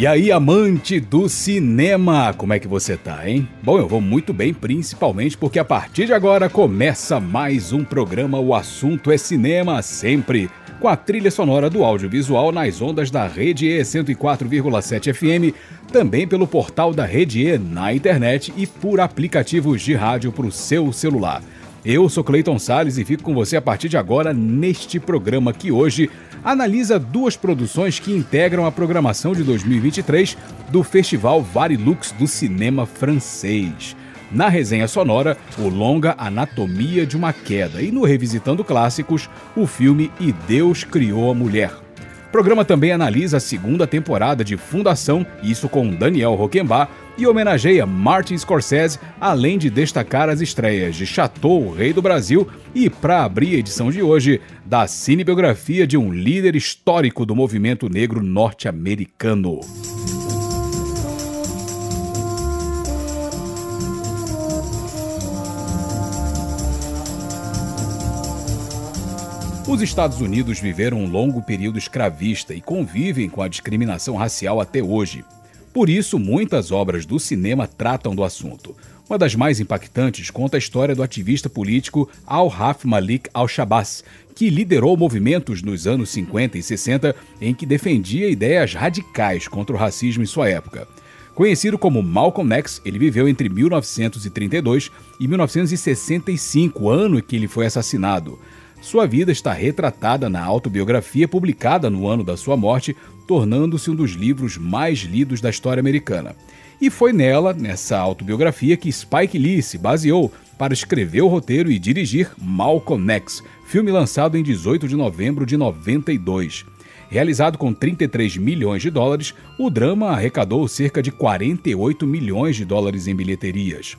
E aí, amante do cinema, como é que você tá, hein? Bom, eu vou muito bem, principalmente porque a partir de agora começa mais um programa O Assunto é Cinema, sempre com a trilha sonora do audiovisual nas ondas da Rede E 104,7 FM, também pelo portal da Rede E na internet e por aplicativos de rádio para o seu celular. Eu sou Cleiton Sales e fico com você a partir de agora neste programa que hoje analisa duas produções que integram a programação de 2023 do Festival Varilux do cinema francês. Na resenha sonora, o longa Anatomia de uma Queda e no Revisitando Clássicos, o filme E Deus Criou a Mulher. O programa também analisa a segunda temporada de Fundação, isso com Daniel Roquembar, e homenageia Martin Scorsese, além de destacar as estreias de Chateau, o Rei do Brasil, e, para abrir a edição de hoje, da cinebiografia de um líder histórico do movimento negro norte-americano. Os Estados Unidos viveram um longo período escravista e convivem com a discriminação racial até hoje. Por isso, muitas obras do cinema tratam do assunto. Uma das mais impactantes conta a história do ativista político Al-Haf Malik al-Shabazz, que liderou movimentos nos anos 50 e 60 em que defendia ideias radicais contra o racismo em sua época. Conhecido como Malcolm X, ele viveu entre 1932 e 1965, ano em que ele foi assassinado. Sua vida está retratada na autobiografia publicada no ano da sua morte, tornando-se um dos livros mais lidos da história americana. E foi nela, nessa autobiografia, que Spike Lee se baseou para escrever o roteiro e dirigir Malcolm X, filme lançado em 18 de novembro de 92. Realizado com 33 milhões de dólares, o drama arrecadou cerca de 48 milhões de dólares em bilheterias.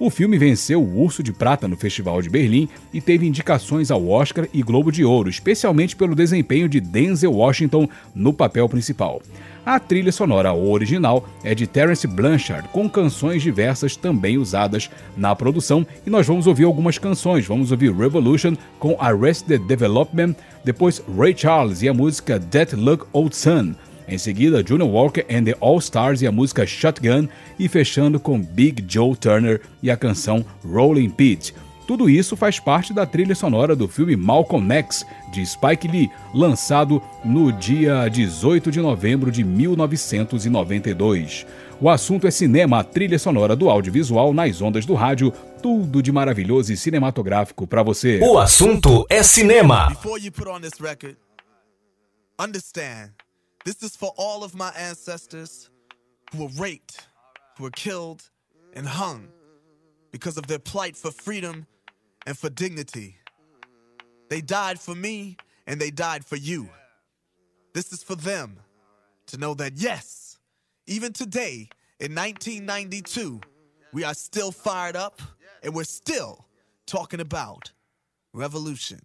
O filme venceu o Urso de Prata no Festival de Berlim e teve indicações ao Oscar e Globo de Ouro, especialmente pelo desempenho de Denzel Washington no papel principal. A trilha sonora original é de Terence Blanchard, com canções diversas também usadas na produção, e nós vamos ouvir algumas canções. Vamos ouvir Revolution com Arrested Development, depois Ray Charles e a música That Look Old Sun, em seguida, Junior Walker and the All Stars e a música Shotgun, e fechando com Big Joe Turner e a canção Rolling Pete. Tudo isso faz parte da trilha sonora do filme Malcolm X, de Spike Lee, lançado no dia 18 de novembro de 1992. O assunto é cinema, a trilha sonora do audiovisual nas ondas do rádio, tudo de maravilhoso e cinematográfico para você. O assunto é cinema. This is for all of my ancestors who were raped, who were killed, and hung because of their plight for freedom and for dignity. They died for me and they died for you. This is for them to know that, yes, even today in 1992, we are still fired up and we're still talking about revolution.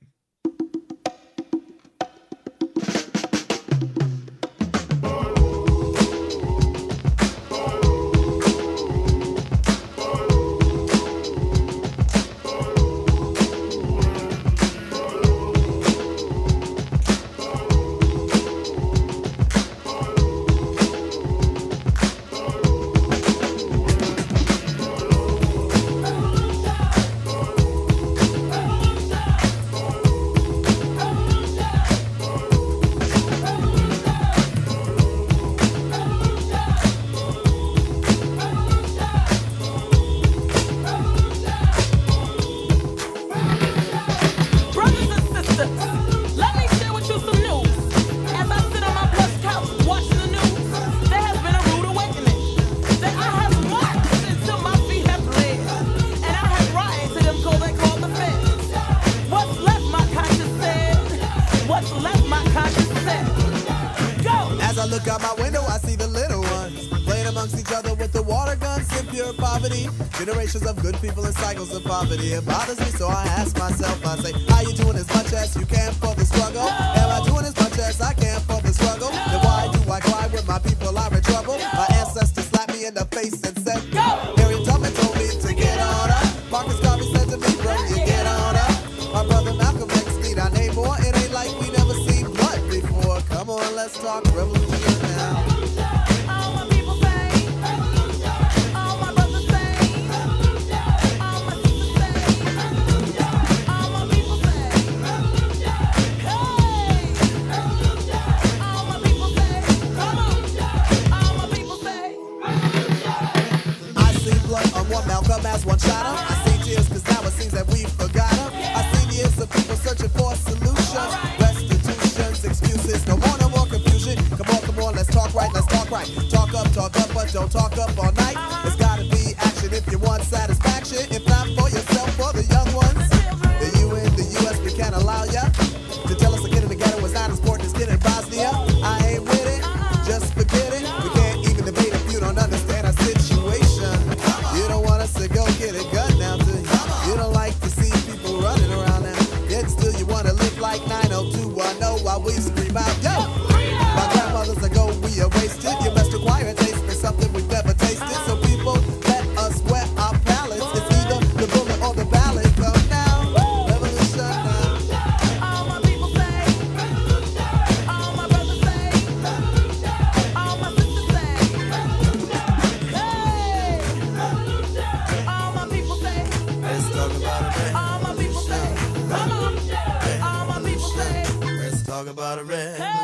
talk about a red. Hey!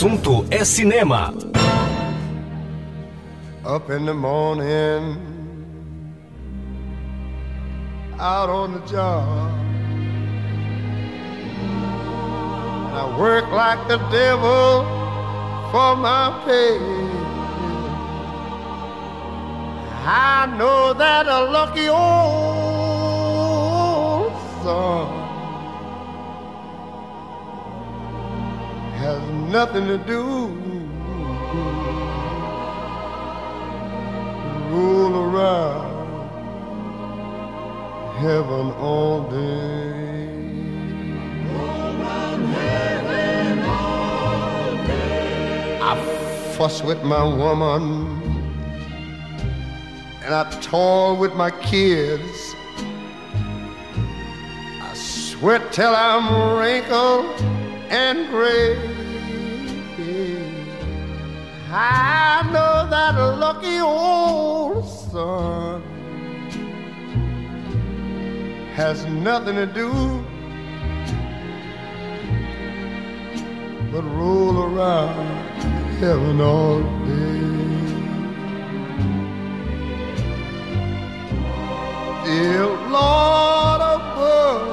assunto é cinema. Up in the morning, out on the job. And I work like the devil for my pay. I know that a lucky old song. nothing to do. Roll around heaven all day. Heaven all day. I fuss with my woman and I toil with my kids. I sweat till I'm wrinkled and gray. I know that lucky old sun has nothing to do but roll around heaven all day. Dear Lord above,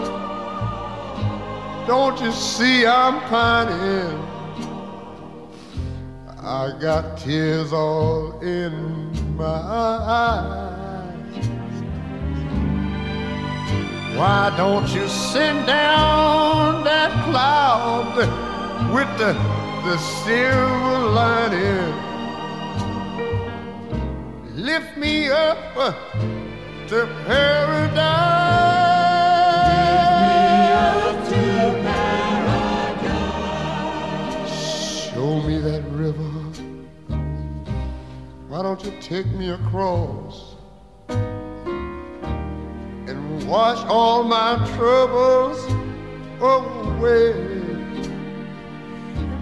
don't you see I'm pining? I got tears all in my eyes. Why don't you send down that cloud with the, the silver lining? Lift me up to paradise. To take me across and wash all my troubles away.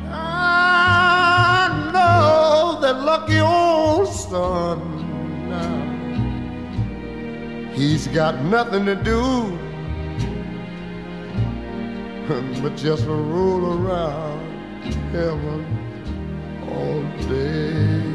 I know that lucky old son now. He's got nothing to do but just roll around heaven all day.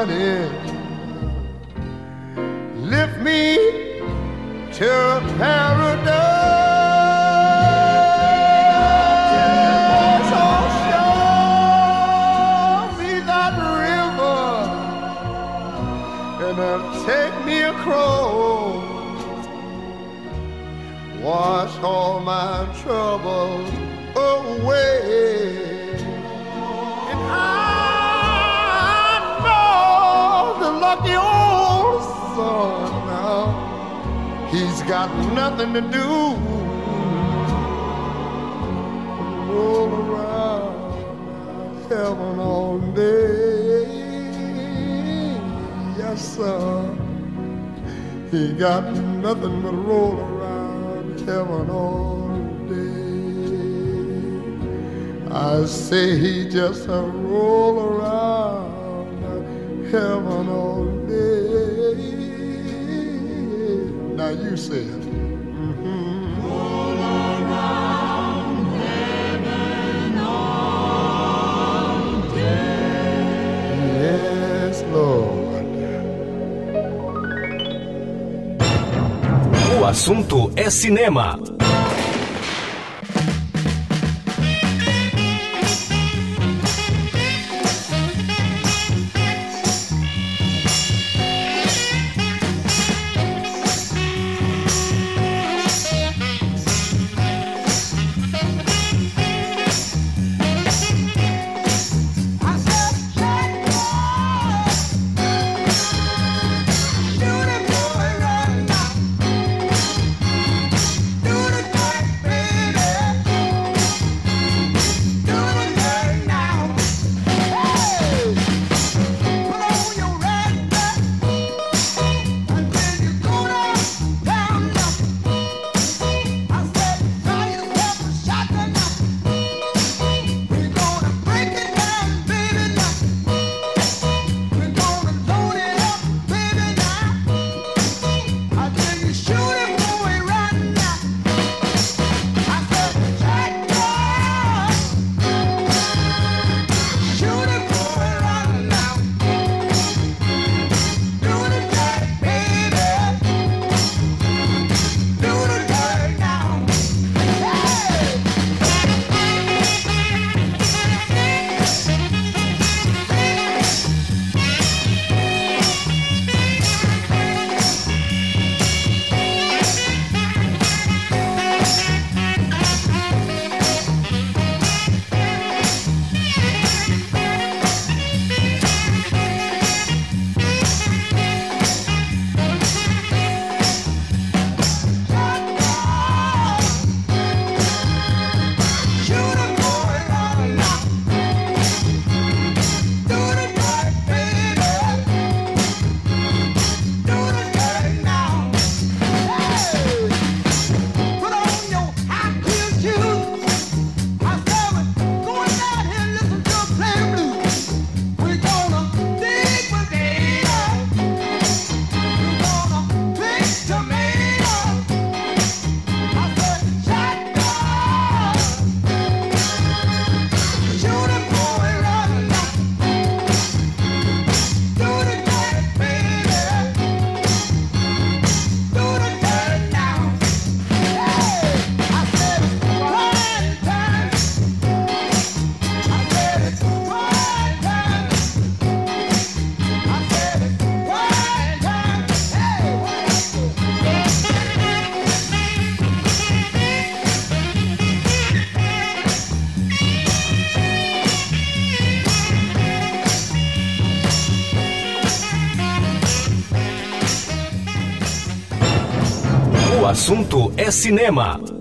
to paradise. Oh, show me that river and uh, take me across wash all my troubles away. And I know the lucky old now, he's got nothing to do. Roll around heaven all day. Yes, sir. He got nothing but roll around heaven all day. I say he just a roll around heaven all day. You Lord. O assunto é cinema. Assunto é cinema.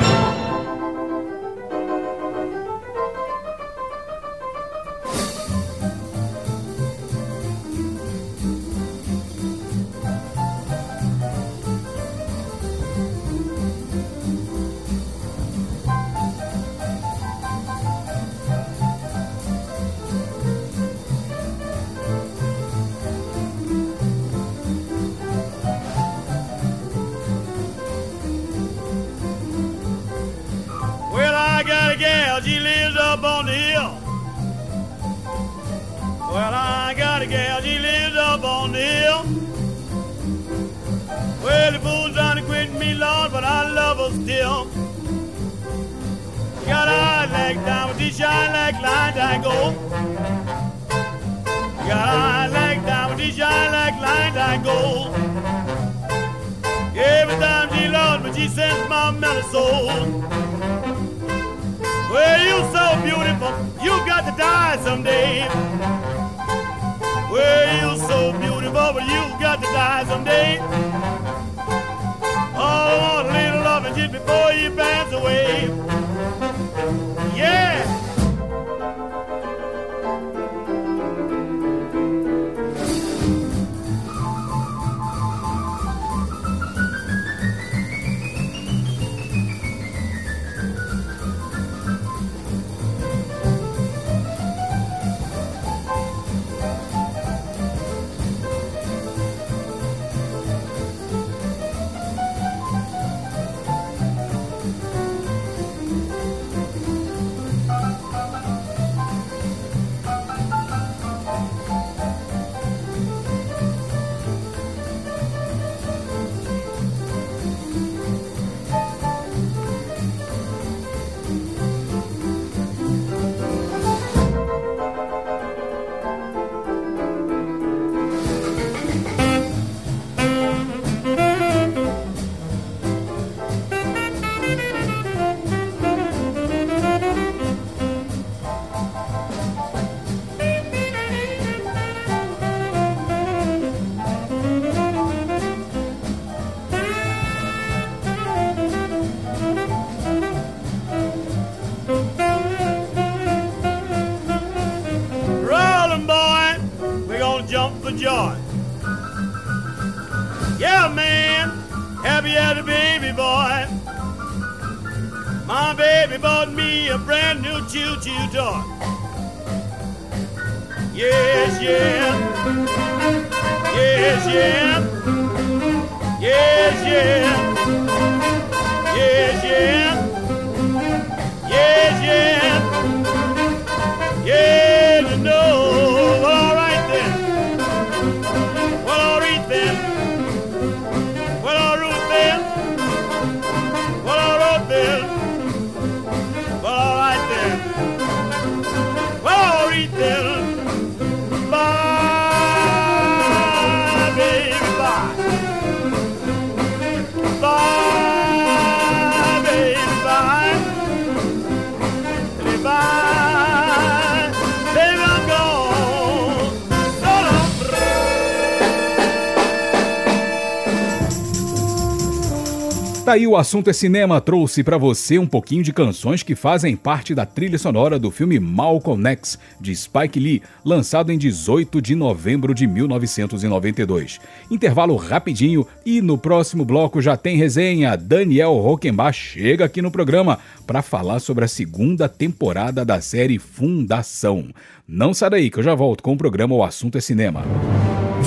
O assunto é cinema trouxe pra você um pouquinho de canções que fazem parte da trilha sonora do filme Malcolm X de Spike Lee, lançado em 18 de novembro de 1992. Intervalo rapidinho e no próximo bloco já tem resenha. Daniel Rockenbach chega aqui no programa para falar sobre a segunda temporada da série Fundação. Não sai daí que eu já volto com o programa O Assunto é Cinema.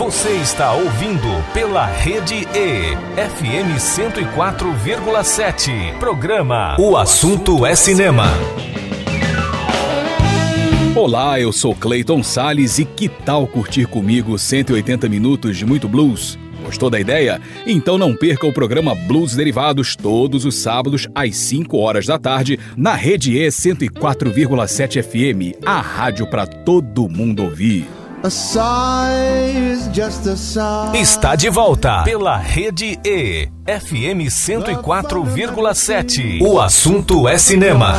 Você está ouvindo pela Rede E, FM 104,7. Programa O Assunto é Cinema. Olá, eu sou Clayton Sales e que tal curtir comigo 180 minutos de muito blues? Gostou da ideia? Então não perca o programa Blues Derivados todos os sábados às 5 horas da tarde na Rede E 104,7 FM, a rádio para todo mundo ouvir. A sigh is just a sigh. Está de volta pela Rede E, FM 104,7. O assunto é cinema.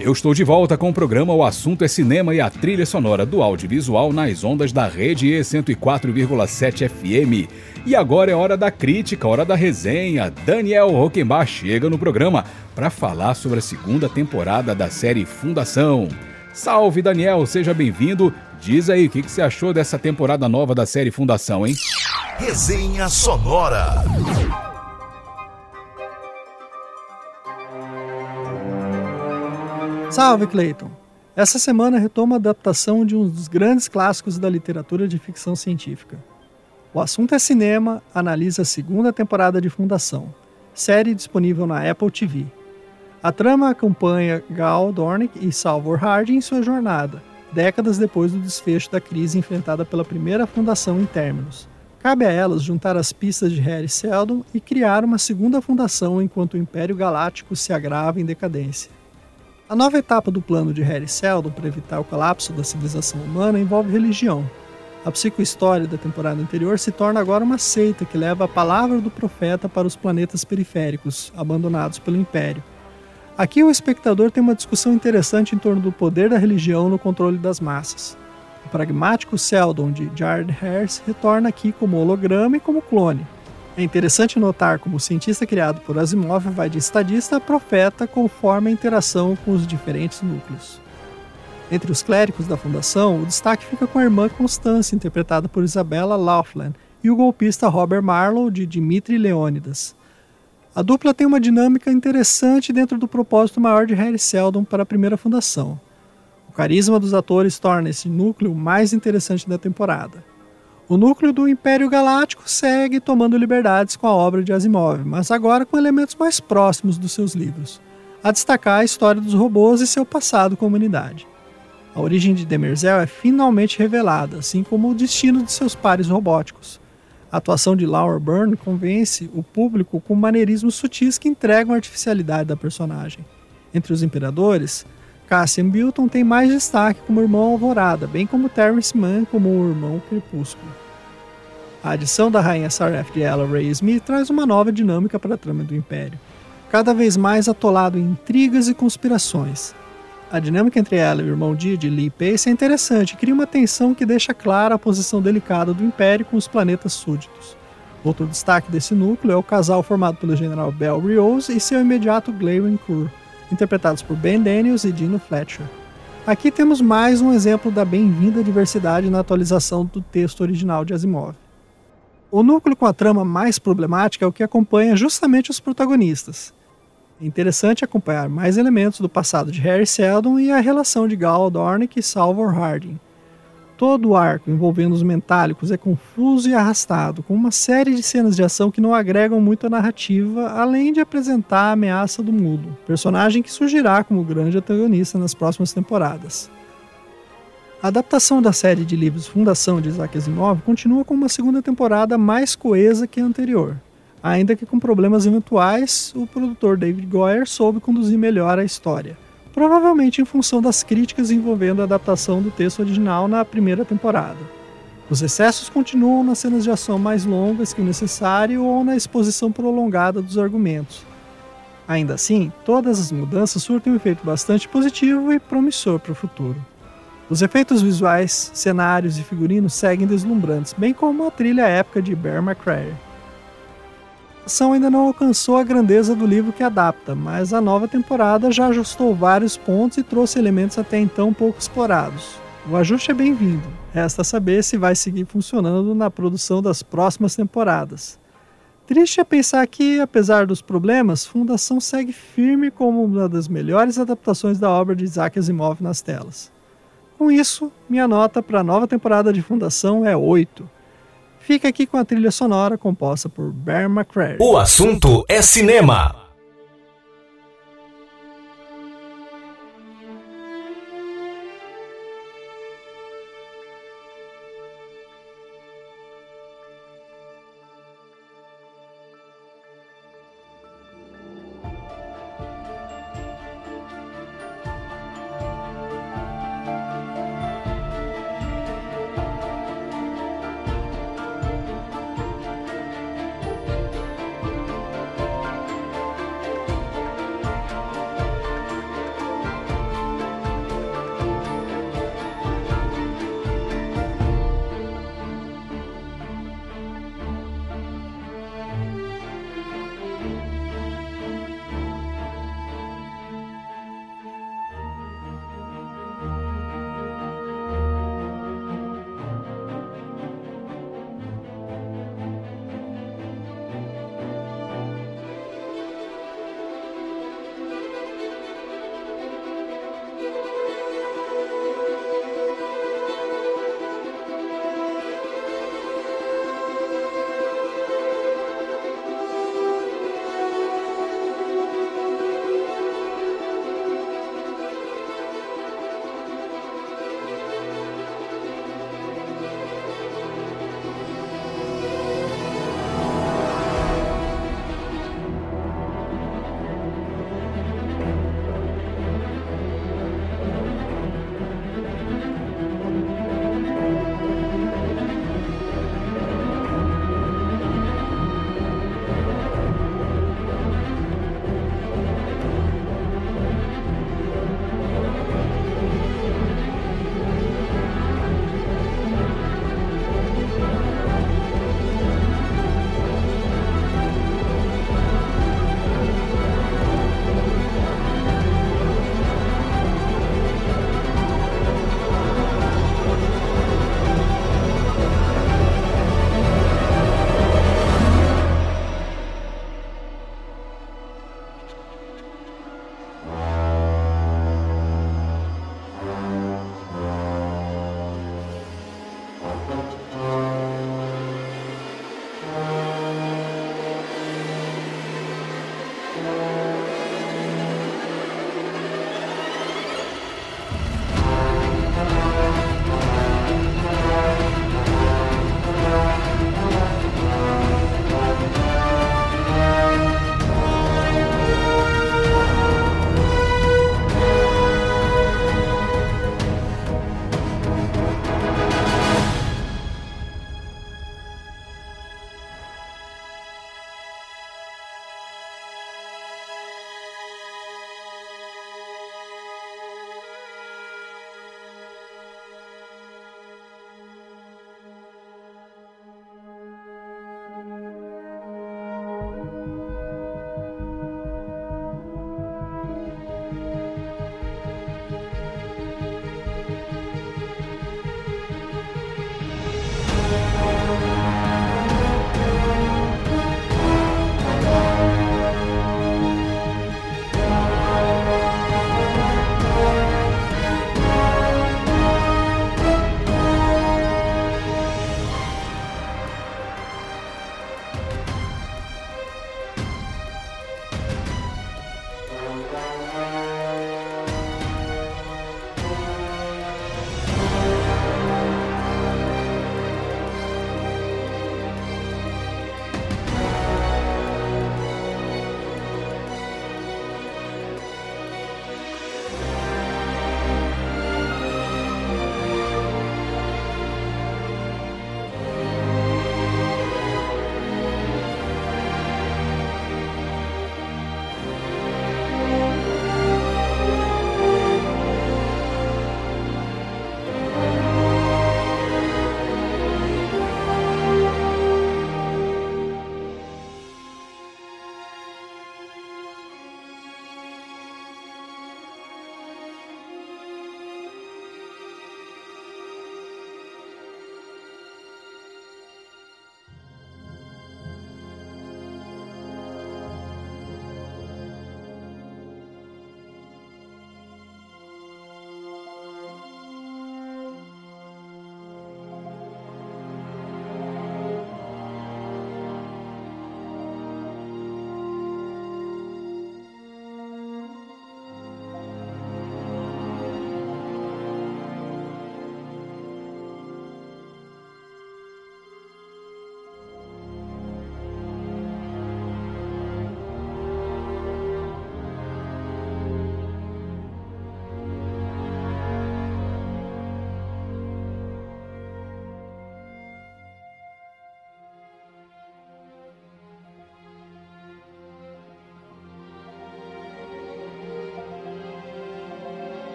Eu Eu estou de volta com o programa O Assunto é Cinema e a trilha sonora do audiovisual nas ondas da rede E 104,7 FM. E agora é hora da crítica, hora da resenha. Daniel Rockenbach chega no programa para falar sobre a segunda temporada da série Fundação. Salve Daniel, seja bem-vindo. Diz aí o que, que você achou dessa temporada nova da série Fundação, hein? Resenha Sonora. Salve, Clayton! Essa semana retoma a adaptação de um dos grandes clássicos da literatura de ficção científica. O assunto é cinema, analisa a segunda temporada de Fundação, série disponível na Apple TV. A trama acompanha Gal Dornick e Salvor Harding em sua jornada, décadas depois do desfecho da crise enfrentada pela primeira fundação em términos. Cabe a elas juntar as pistas de Harry Seldon e criar uma segunda fundação enquanto o Império Galáctico se agrava em decadência. A nova etapa do plano de Harry Seldon para evitar o colapso da civilização humana envolve religião. A psicohistória da temporada anterior se torna agora uma seita que leva a palavra do profeta para os planetas periféricos, abandonados pelo Império. Aqui o espectador tem uma discussão interessante em torno do poder da religião no controle das massas. O pragmático Seldon de Jared Harris retorna aqui como holograma e como clone, é interessante notar como o cientista criado por Asimov vai de estadista a profeta conforme a interação com os diferentes núcleos. Entre os clérigos da fundação, o destaque fica com a irmã Constância, interpretada por Isabella Laughlin, e o golpista Robert Marlowe, de Dimitri Leônidas. A dupla tem uma dinâmica interessante dentro do propósito maior de Harry Seldon para a primeira fundação. O carisma dos atores torna esse núcleo mais interessante da temporada. O núcleo do Império Galáctico segue tomando liberdades com a obra de Asimov, mas agora com elementos mais próximos dos seus livros, a destacar a história dos robôs e seu passado com a humanidade. A origem de Demerzel é finalmente revelada, assim como o destino de seus pares robóticos. A atuação de Laura Byrne convence o público com maneirismos sutis que entregam a artificialidade da personagem. Entre os imperadores, Cassian Bilton tem mais destaque como irmão Alvorada, bem como Terrence Mann como o irmão Crepúsculo. A adição da rainha Sareth de Ella Ray Smith traz uma nova dinâmica para a trama do Império, cada vez mais atolado em intrigas e conspirações. A dinâmica entre ela e o irmão de Lee Pace é interessante e cria uma tensão que deixa clara a posição delicada do Império com os planetas súditos. Outro destaque desse núcleo é o casal formado pelo general Bell Riose e seu imediato Glaven Kur, interpretados por Ben Daniels e Dino Fletcher. Aqui temos mais um exemplo da bem-vinda diversidade na atualização do texto original de Asimov. O núcleo com a trama mais problemática é o que acompanha justamente os protagonistas. É interessante acompanhar mais elementos do passado de Harry Seldon e a relação de Gal Dornick e Salvor Harding, Todo o arco envolvendo os metálicos é confuso e arrastado, com uma série de cenas de ação que não agregam muito à narrativa, além de apresentar a ameaça do mudo, personagem que surgirá como grande antagonista nas próximas temporadas. A adaptação da série de livros Fundação de Isaac Asimov continua com uma segunda temporada mais coesa que a anterior. Ainda que com problemas eventuais, o produtor David Goyer soube conduzir melhor a história provavelmente em função das críticas envolvendo a adaptação do texto original na primeira temporada. Os excessos continuam nas cenas de ação mais longas que o necessário ou na exposição prolongada dos argumentos. Ainda assim, todas as mudanças surtem um efeito bastante positivo e promissor para o futuro. Os efeitos visuais, cenários e figurinos seguem deslumbrantes, bem como a trilha épica de Bear McCreary adaptação ainda não alcançou a grandeza do livro que adapta, mas a nova temporada já ajustou vários pontos e trouxe elementos até então pouco explorados. O ajuste é bem-vindo, resta saber se vai seguir funcionando na produção das próximas temporadas. Triste é pensar que, apesar dos problemas, Fundação segue firme como uma das melhores adaptações da obra de Isaac Asimov nas telas. Com isso, minha nota para a nova temporada de Fundação é 8 Fica aqui com a trilha sonora composta por Bear McCreary. O assunto é cinema.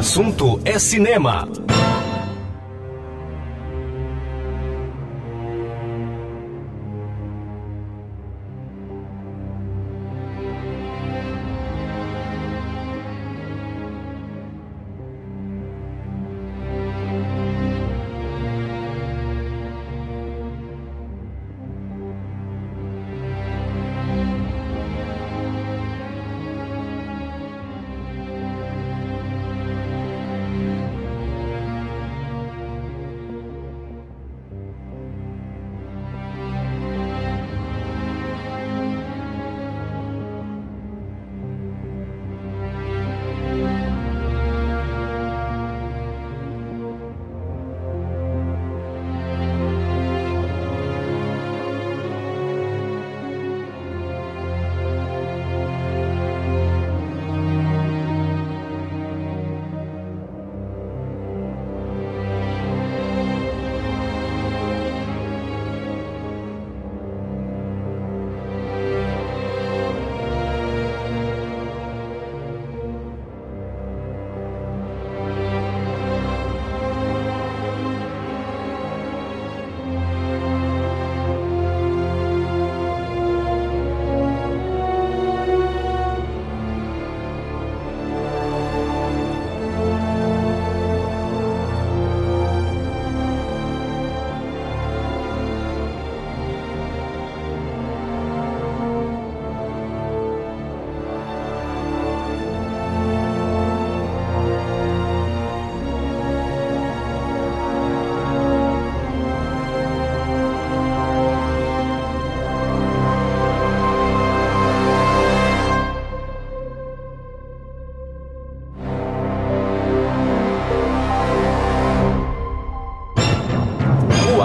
Assunto é cinema.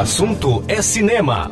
Assunto é cinema.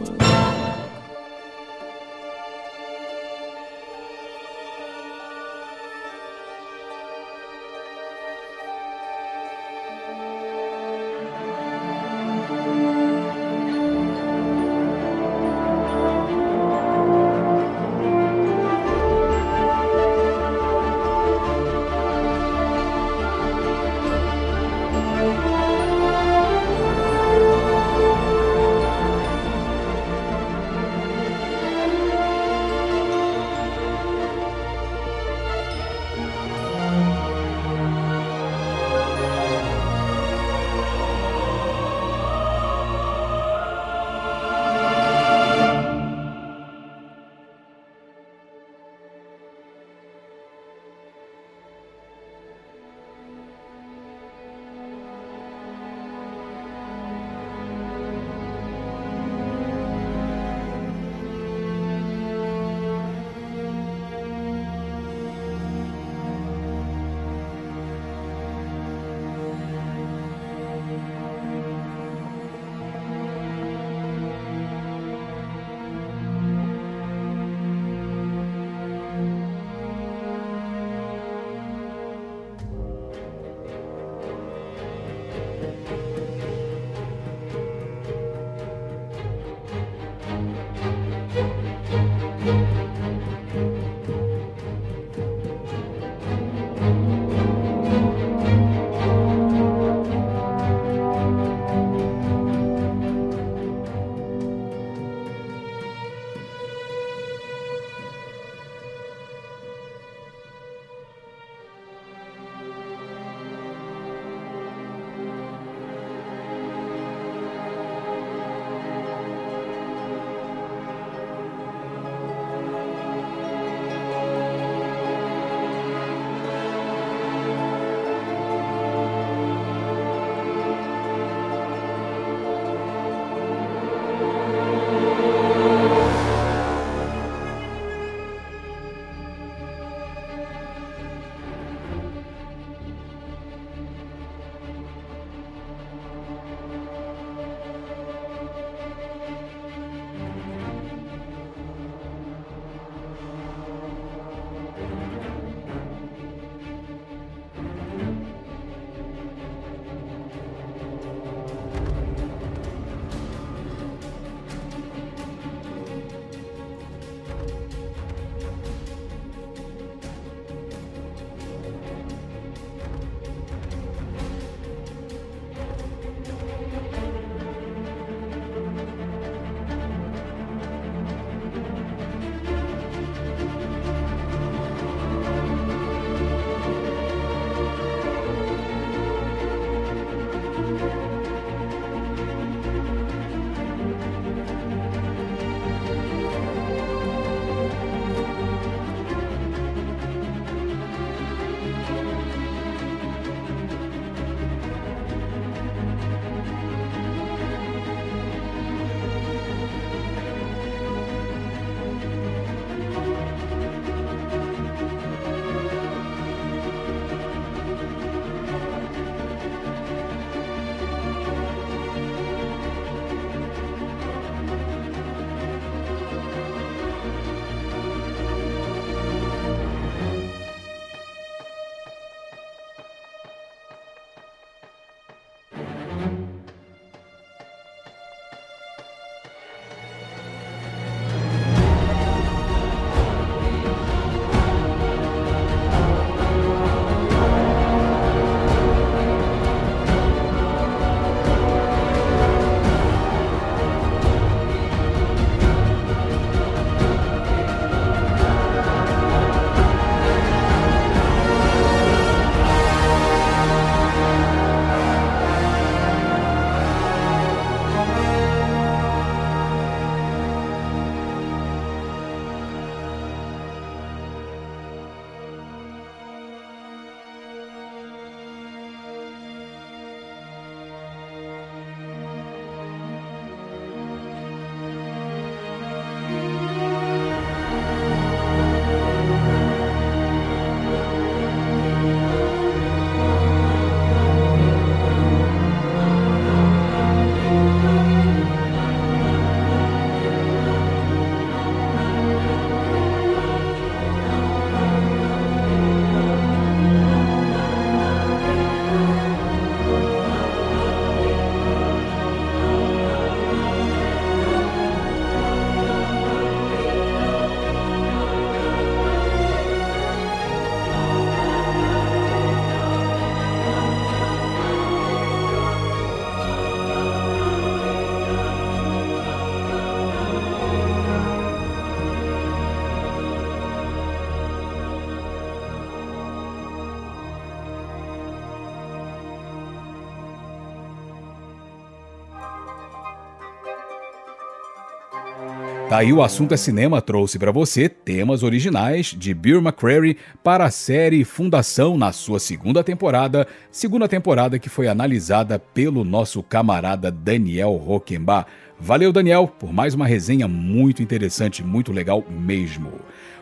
Tá aí o assunto é cinema trouxe para você temas originais de Bill McCreary para a série Fundação na sua segunda temporada, segunda temporada que foi analisada pelo nosso camarada Daniel Rockenbach. Valeu, Daniel, por mais uma resenha muito interessante, muito legal mesmo.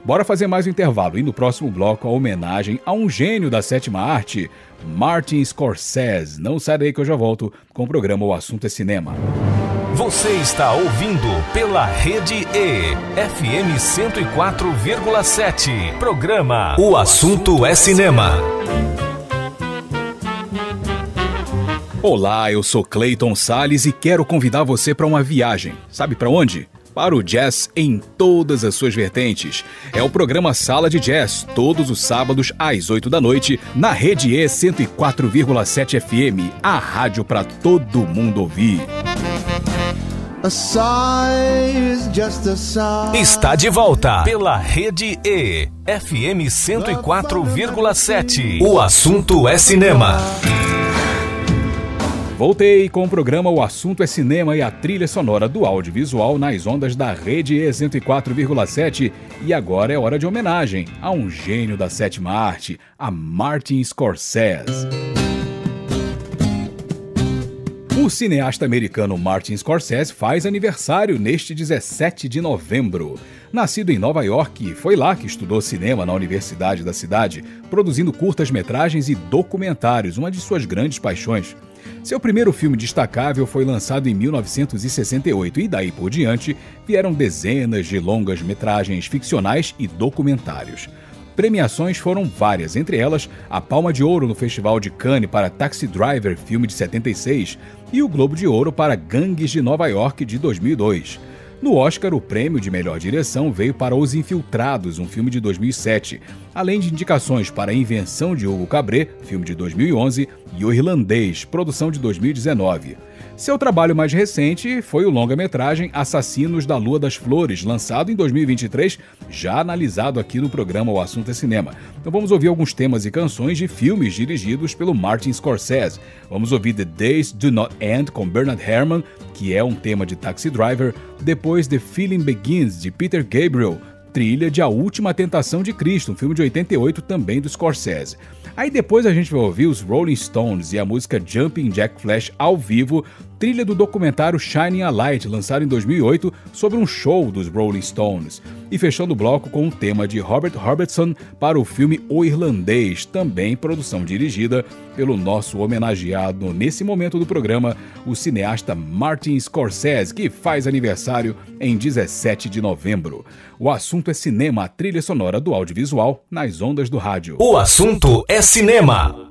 Bora fazer mais um intervalo e no próximo bloco a homenagem a um gênio da sétima arte, Martin Scorsese. Não sai daí que eu já volto com o programa O Assunto é Cinema. Você está ouvindo pela Rede E, FM 104,7. Programa O Assunto é Cinema. Olá, eu sou Clayton Sales e quero convidar você para uma viagem. Sabe para onde? Para o jazz em todas as suas vertentes. É o programa Sala de Jazz, todos os sábados às 8 da noite, na Rede E 104,7 FM, a rádio para todo mundo ouvir. Está de volta pela Rede E, FM 104,7. O assunto é cinema. Voltei com o programa O Assunto é Cinema e a trilha sonora do audiovisual nas ondas da Rede E 104,7 e agora é hora de homenagem a um gênio da sétima arte, a Martin Scorsese. O cineasta americano Martin Scorsese faz aniversário neste 17 de novembro. Nascido em Nova York, foi lá que estudou cinema na universidade da cidade, produzindo curtas-metragens e documentários, uma de suas grandes paixões. Seu primeiro filme destacável foi lançado em 1968 e daí por diante vieram dezenas de longas-metragens ficcionais e documentários. Premiações foram várias, entre elas a Palma de Ouro no Festival de Cannes para Taxi Driver, filme de 76, e o Globo de Ouro para Gangues de Nova York de 2002. No Oscar, o prêmio de melhor direção veio para Os Infiltrados, um filme de 2007, além de indicações para A Invenção de Hugo Cabret, filme de 2011, e O Irlandês, produção de 2019. Seu trabalho mais recente foi o longa-metragem Assassinos da Lua das Flores, lançado em 2023, já analisado aqui no programa O Assunto é Cinema. Então vamos ouvir alguns temas e canções de filmes dirigidos pelo Martin Scorsese. Vamos ouvir The Days Do Not End com Bernard Herrmann, que é um tema de Taxi Driver, depois The Feeling Begins de Peter Gabriel, trilha de A Última Tentação de Cristo, um filme de 88 também do Scorsese. Aí depois a gente vai ouvir os Rolling Stones e a música Jumping Jack Flash ao vivo, trilha do documentário Shining a Light, lançado em 2008, sobre um show dos Rolling Stones. E fechando o bloco com um tema de Robert Robertson para o filme O Irlandês, também produção dirigida pelo nosso homenageado nesse momento do programa, o cineasta Martin Scorsese, que faz aniversário em 17 de novembro. O assunto é cinema, a trilha sonora do audiovisual nas ondas do rádio. O assunto é cinema.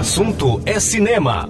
Assunto é cinema.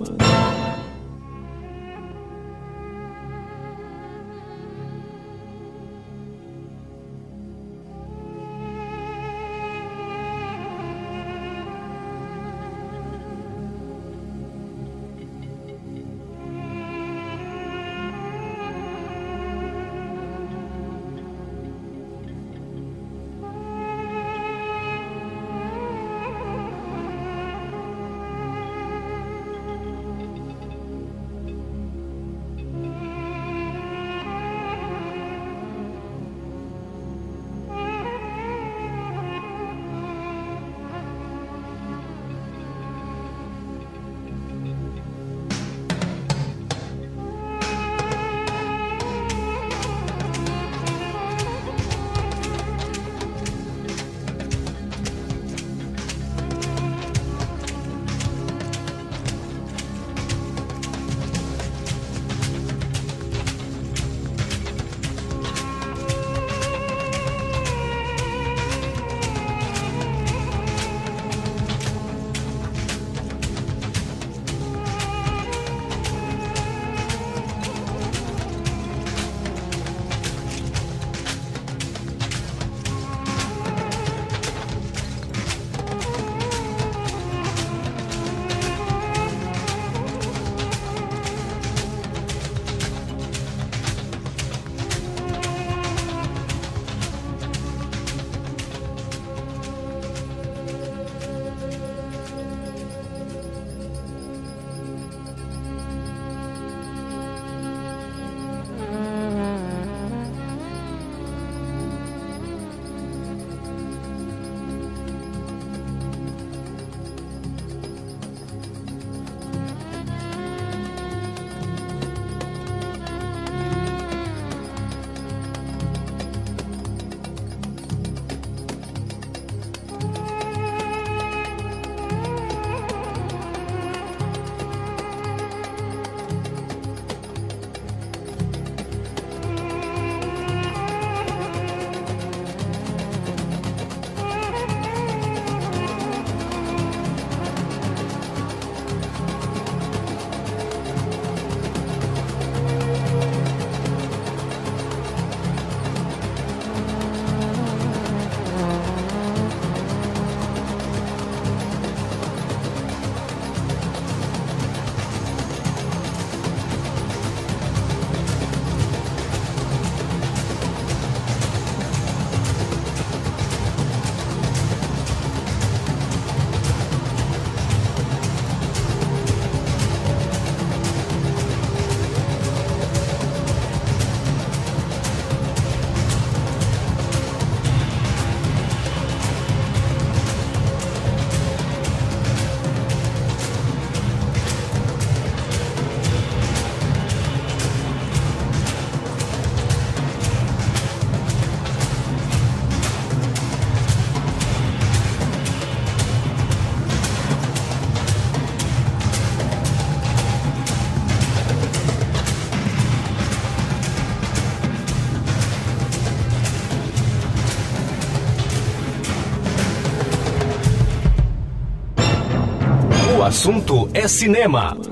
Assunto é cinema. And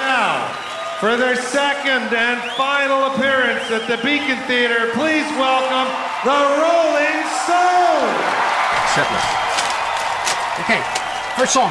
now, for their second and final appearance at the Beacon Theater, please welcome the Rolling Stones. Setlist. Okay, first song.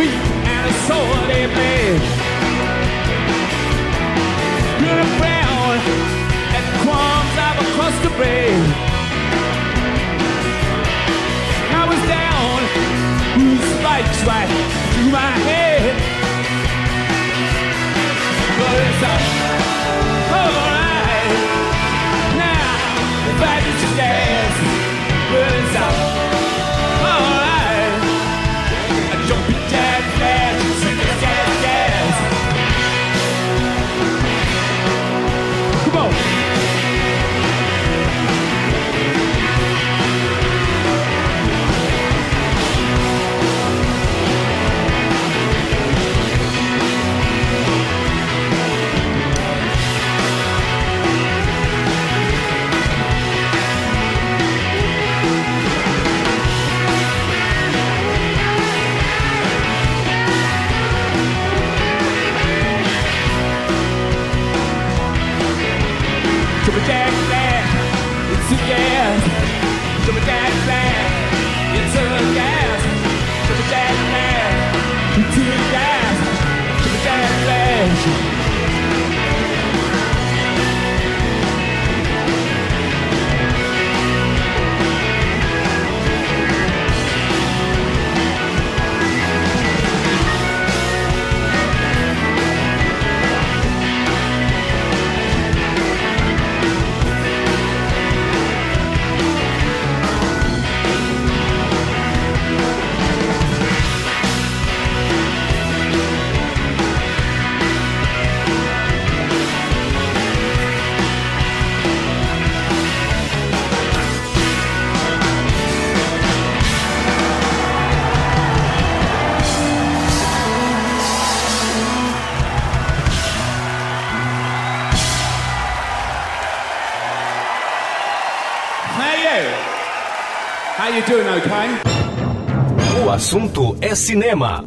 feet and a sword in made. Good brown and crumbs out across the bay. I was down, whose spikes right through my head. But it's a assunto é cinema.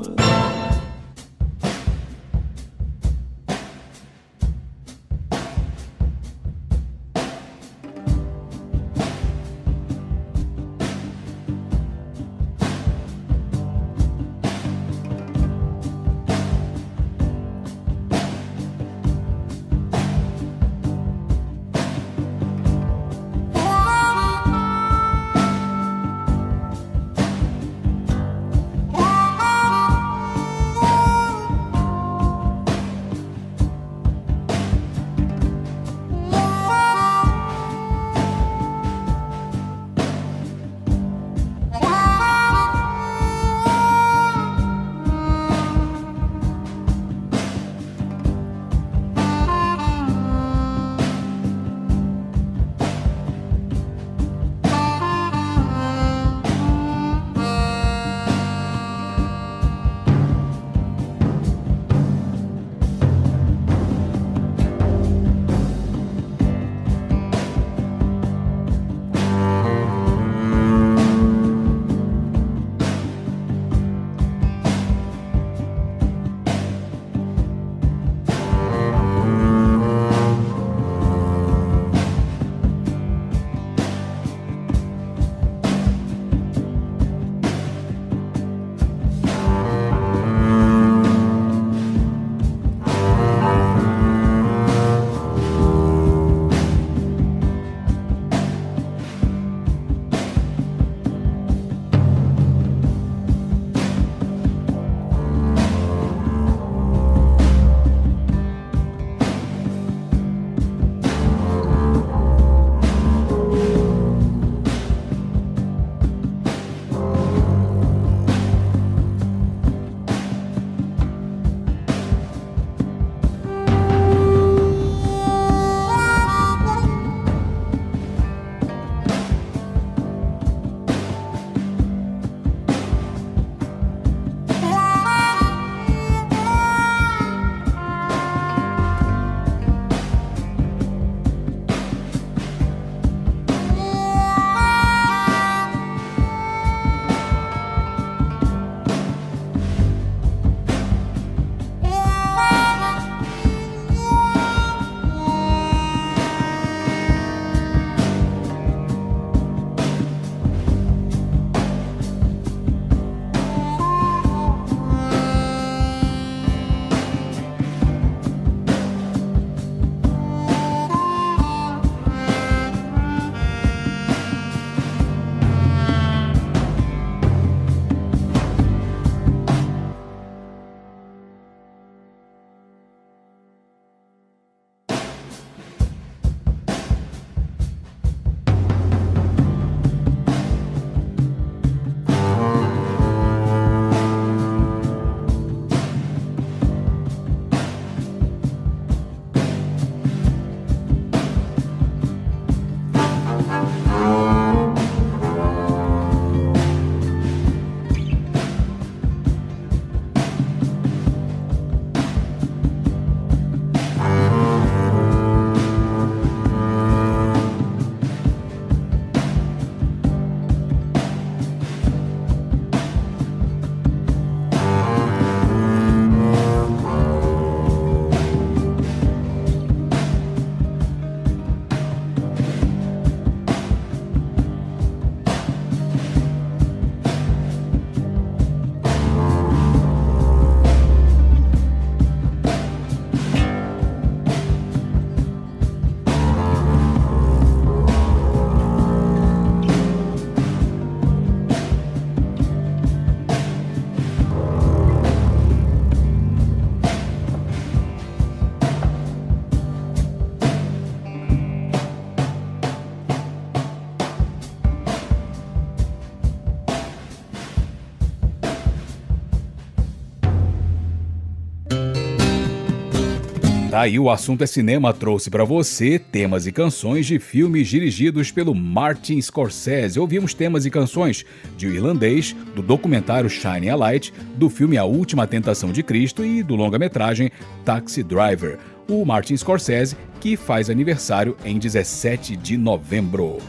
Tá aí o assunto é cinema trouxe para você temas e canções de filmes dirigidos pelo Martin Scorsese. Ouvimos temas e canções de O Irlandês, do documentário Shining a Light, do filme A Última Tentação de Cristo e do longa-metragem Taxi Driver. O Martin Scorsese, que faz aniversário em 17 de novembro.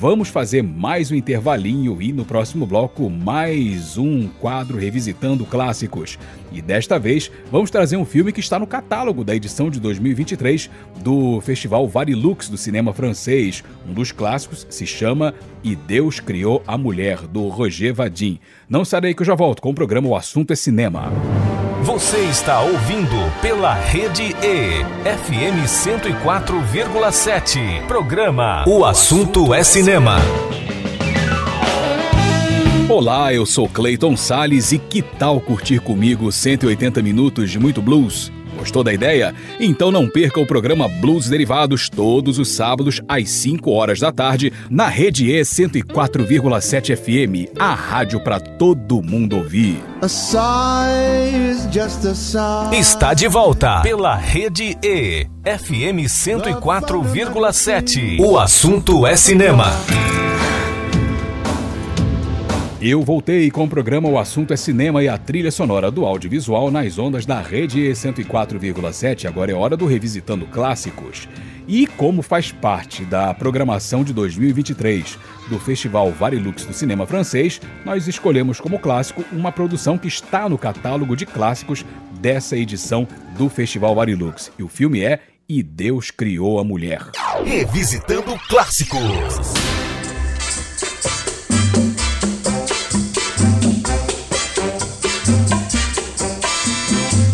Vamos fazer mais um intervalinho e no próximo bloco mais um quadro revisitando clássicos. E desta vez vamos trazer um filme que está no catálogo da edição de 2023 do Festival Varilux do cinema francês. Um dos clássicos se chama E Deus Criou a Mulher, do Roger Vadim. Não sarei que eu já volto com o programa O Assunto é Cinema. Você está ouvindo pela Rede E, FM 104,7. Programa O Assunto é Cinema. Olá, eu sou Clayton Sales e que tal curtir comigo 180 minutos de muito blues? Gostou da ideia? Então não perca o programa Blues Derivados todos os sábados às 5 horas da tarde na Rede E 104,7 FM, a rádio para todo mundo ouvir. Está de volta pela Rede E, FM 104,7. O assunto é cinema. Eu voltei com o programa O Assunto é Cinema e a trilha sonora do audiovisual nas ondas da Rede E 104,7. Agora é hora do Revisitando Clássicos. E como faz parte da programação de 2023 do Festival Varilux do Cinema Francês, nós escolhemos como clássico uma produção que está no catálogo de clássicos dessa edição do Festival Varilux. E o filme é E Deus Criou a Mulher. Revisitando Clássicos.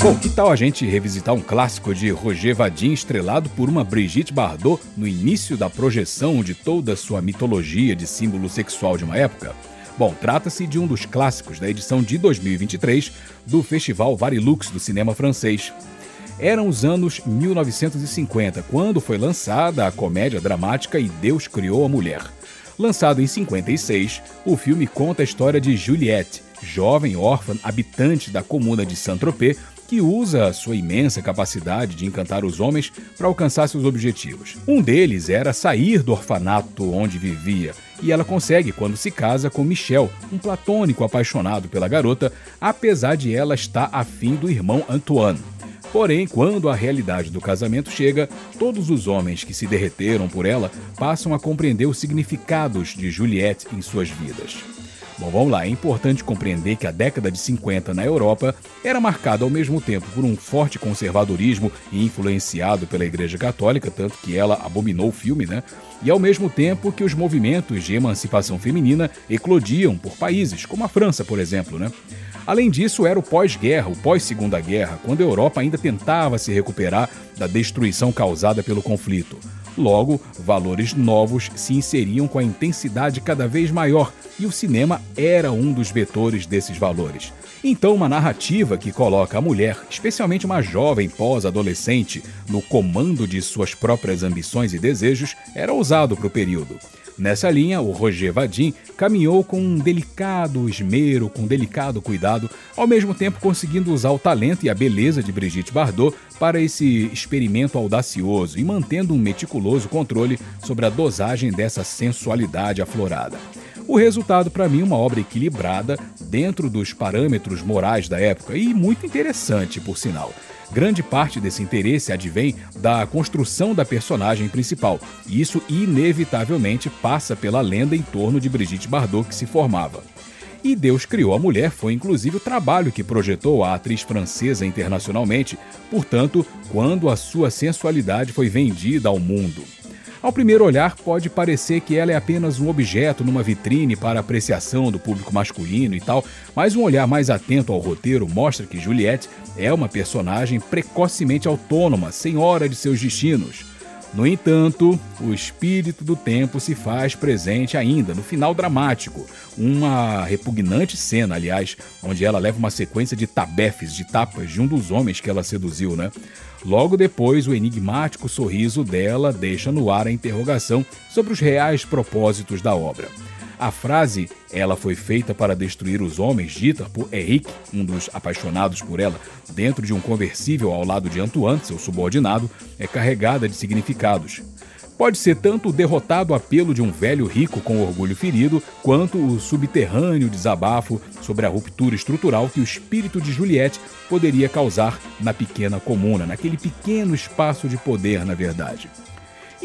Bom, que tal a gente revisitar um clássico de Roger Vadim estrelado por uma Brigitte Bardot no início da projeção de toda sua mitologia de símbolo sexual de uma época? Bom, trata-se de um dos clássicos da edição de 2023 do Festival Varilux do cinema francês. Eram os anos 1950, quando foi lançada a comédia dramática E Deus Criou a Mulher. Lançado em 56, o filme conta a história de Juliette, jovem órfã habitante da comuna de Saint-Tropez, que usa sua imensa capacidade de encantar os homens para alcançar seus objetivos. Um deles era sair do orfanato onde vivia, e ela consegue quando se casa com Michel, um platônico apaixonado pela garota, apesar de ela estar afim do irmão Antoine. Porém, quando a realidade do casamento chega, todos os homens que se derreteram por ela passam a compreender os significados de Juliette em suas vidas. Bom, vamos lá. É importante compreender que a década de 50 na Europa era marcada ao mesmo tempo por um forte conservadorismo e influenciado pela Igreja Católica, tanto que ela abominou o filme, né? E ao mesmo tempo que os movimentos de emancipação feminina eclodiam por países, como a França, por exemplo, né? Além disso, era o pós-guerra, o pós-segunda guerra, quando a Europa ainda tentava se recuperar da destruição causada pelo conflito. Logo, valores novos se inseriam com a intensidade cada vez maior e o cinema era um dos vetores desses valores. Então, uma narrativa que coloca a mulher, especialmente uma jovem pós-adolescente, no comando de suas próprias ambições e desejos, era ousado para o período. Nessa linha, o Roger Vadim caminhou com um delicado esmero, com um delicado cuidado, ao mesmo tempo conseguindo usar o talento e a beleza de Brigitte Bardot para esse experimento audacioso e mantendo um meticuloso controle sobre a dosagem dessa sensualidade aflorada. O resultado, para mim, uma obra equilibrada dentro dos parâmetros morais da época e muito interessante, por sinal. Grande parte desse interesse advém da construção da personagem principal, e isso inevitavelmente passa pela lenda em torno de Brigitte Bardot que se formava. E Deus criou a mulher foi inclusive o trabalho que projetou a atriz francesa internacionalmente, portanto, quando a sua sensualidade foi vendida ao mundo. Ao primeiro olhar, pode parecer que ela é apenas um objeto numa vitrine para apreciação do público masculino e tal, mas um olhar mais atento ao roteiro mostra que Juliette é uma personagem precocemente autônoma, senhora de seus destinos. No entanto, o espírito do tempo se faz presente ainda no final dramático, uma repugnante cena, aliás, onde ela leva uma sequência de tabefes, de tapas de um dos homens que ela seduziu, né? Logo depois, o enigmático sorriso dela deixa no ar a interrogação sobre os reais propósitos da obra. A frase ela foi feita para destruir os homens, dita por Henrique, um dos apaixonados por ela, dentro de um conversível ao lado de Antoine, seu subordinado, é carregada de significados. Pode ser tanto o derrotado apelo de um velho rico com orgulho ferido, quanto o subterrâneo desabafo sobre a ruptura estrutural que o espírito de Juliette poderia causar na pequena comuna, naquele pequeno espaço de poder, na verdade.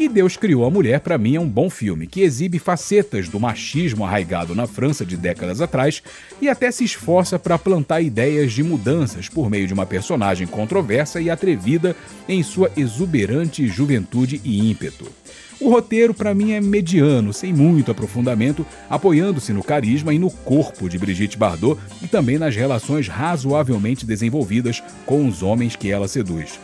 E Deus Criou a Mulher, para mim, é um bom filme que exibe facetas do machismo arraigado na França de décadas atrás e até se esforça para plantar ideias de mudanças por meio de uma personagem controversa e atrevida em sua exuberante juventude e ímpeto. O roteiro, para mim, é mediano, sem muito aprofundamento, apoiando-se no carisma e no corpo de Brigitte Bardot e também nas relações razoavelmente desenvolvidas com os homens que ela seduz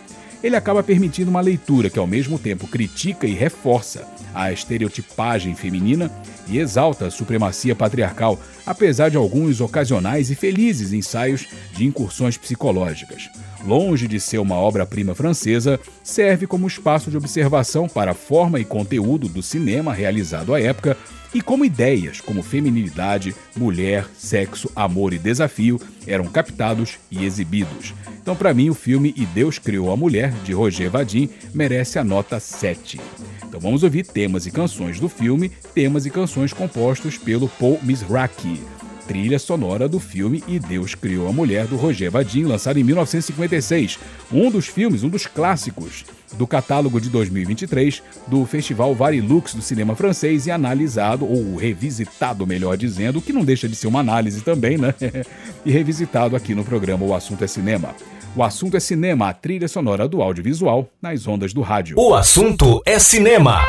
ele acaba permitindo uma leitura que ao mesmo tempo critica e reforça a estereotipagem feminina e exalta a supremacia patriarcal, apesar de alguns ocasionais e felizes ensaios de incursões psicológicas. Longe de ser uma obra-prima francesa, serve como espaço de observação para a forma e conteúdo do cinema realizado à época e como ideias como feminilidade, mulher, sexo, amor e desafio eram captados e exibidos. Então, para mim, o filme E Deus Criou a Mulher, de Roger Vadim, merece a nota 7. Então vamos ouvir temas e canções do filme, temas e canções compostos pelo Paul Mizrachi trilha sonora do filme E Deus Criou a Mulher, do Roger Vadim, lançado em 1956. Um dos filmes, um dos clássicos do catálogo de 2023 do Festival Varilux do cinema francês e analisado, ou revisitado, melhor dizendo, que não deixa de ser uma análise também, né? e revisitado aqui no programa O Assunto é Cinema. O assunto é cinema, a trilha sonora do audiovisual nas ondas do rádio. O assunto é cinema.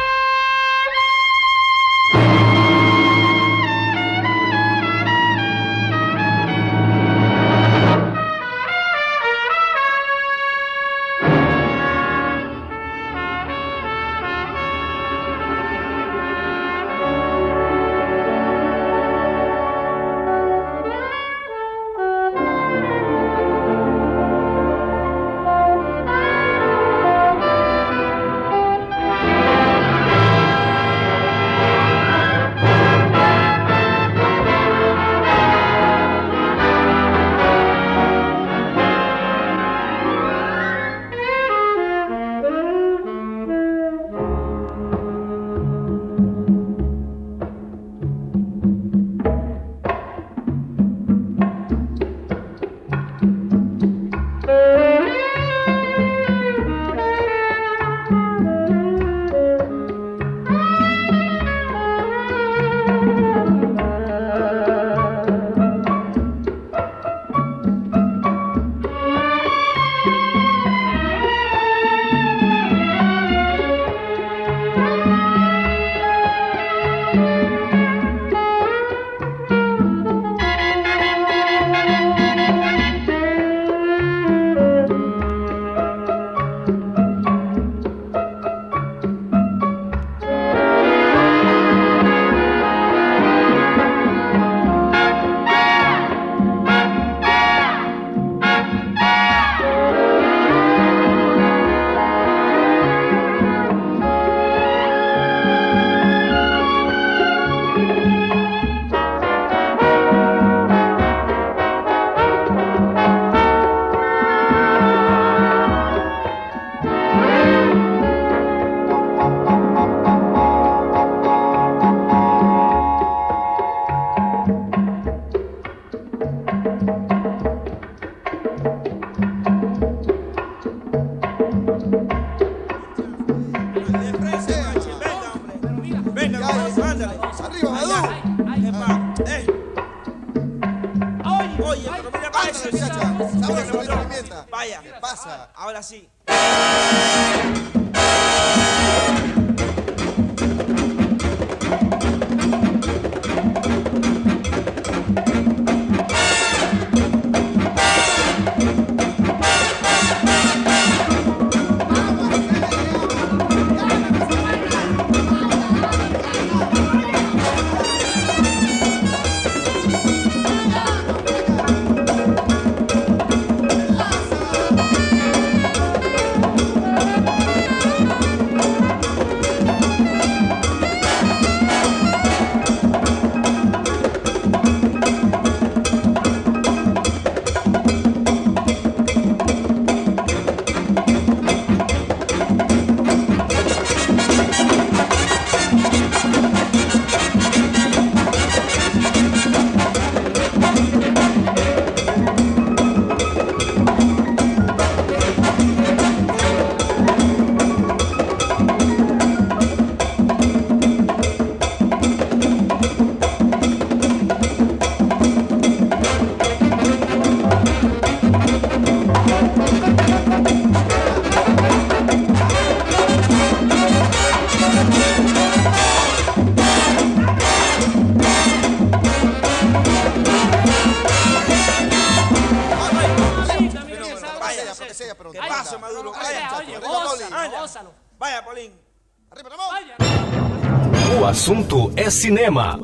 O assunto é cinema.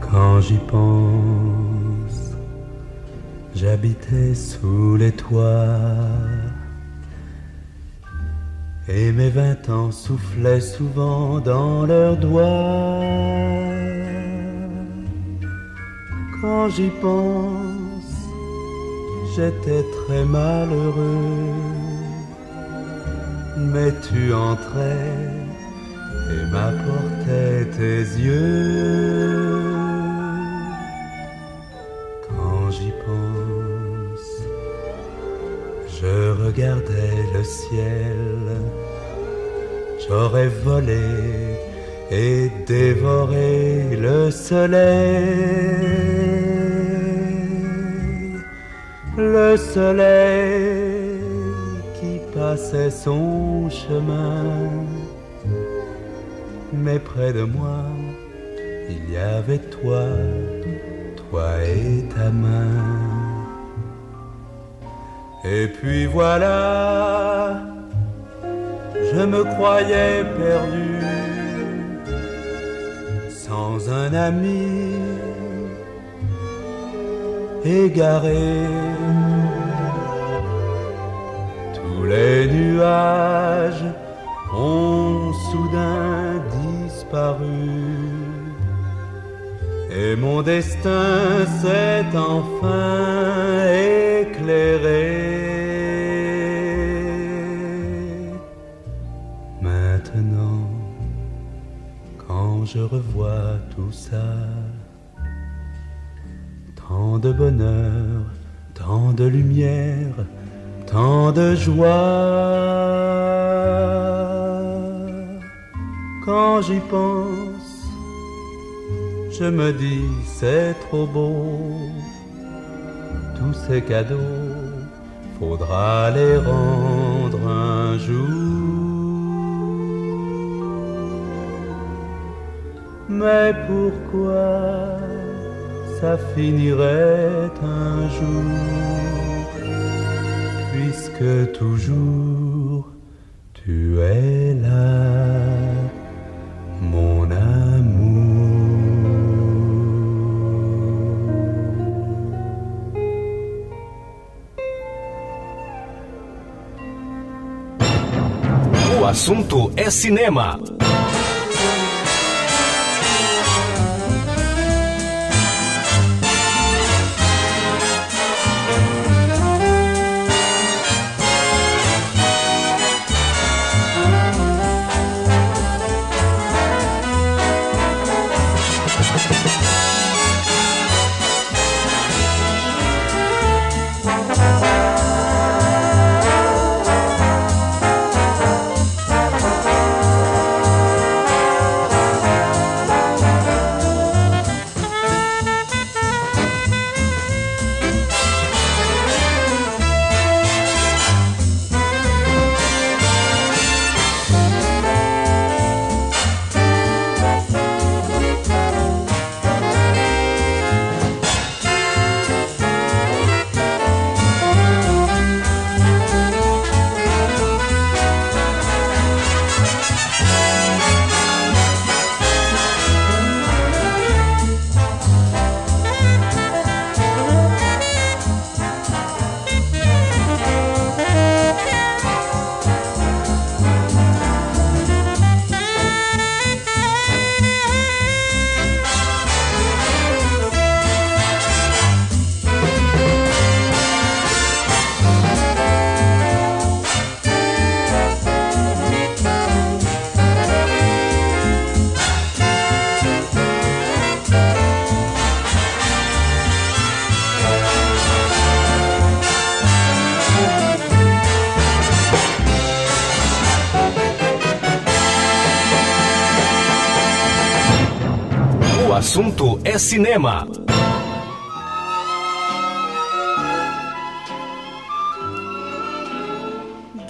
Quand j'y pense, j'habitais sous les toits. Et mes vingt ans soufflaient souvent dans leurs doigts. Quand j'y pense, j'étais très malheureux. Mais tu entrais et m'apportais tes yeux. Je regardais le ciel, j'aurais volé et dévoré le soleil. Le soleil qui passait son chemin mais près de moi, il y avait toi, toi et ta main. Et puis voilà, je me croyais perdu, sans un ami, égaré. Tous les nuages ont soudain disparu et mon destin s'est enfin éclairé. Je revois tout ça, tant de bonheur, tant de lumière, tant de joie. Quand j'y pense, je me dis c'est trop beau. Tous ces cadeaux, faudra les rendre un jour. Mais pourquoi ça finirait un jour, puisque toujours tu es là, mon O assunto é cinema.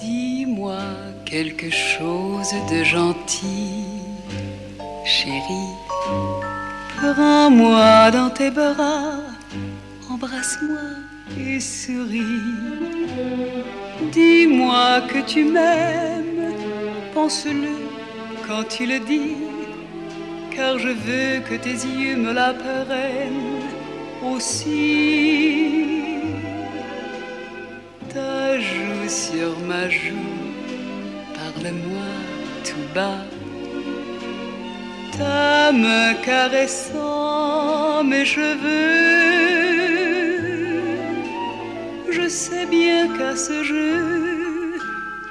Dis-moi quelque chose de gentil, chérie. Prends-moi dans tes bras, embrasse-moi et souris. Dis-moi que tu m'aimes, pense-le quand tu le dis, je veux que tes yeux me l'apprennent aussi. Ta joue sur ma joue, parle-moi tout bas. Ta main caressant mes cheveux. Je sais bien qu'à ce jeu,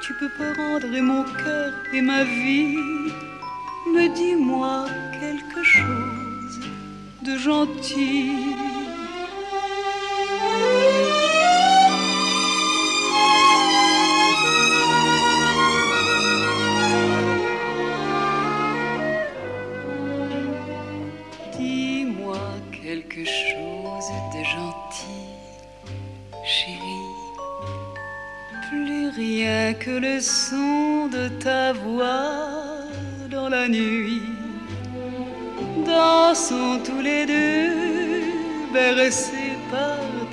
tu peux prendre mon cœur et ma vie. Mais dis-moi de gentil.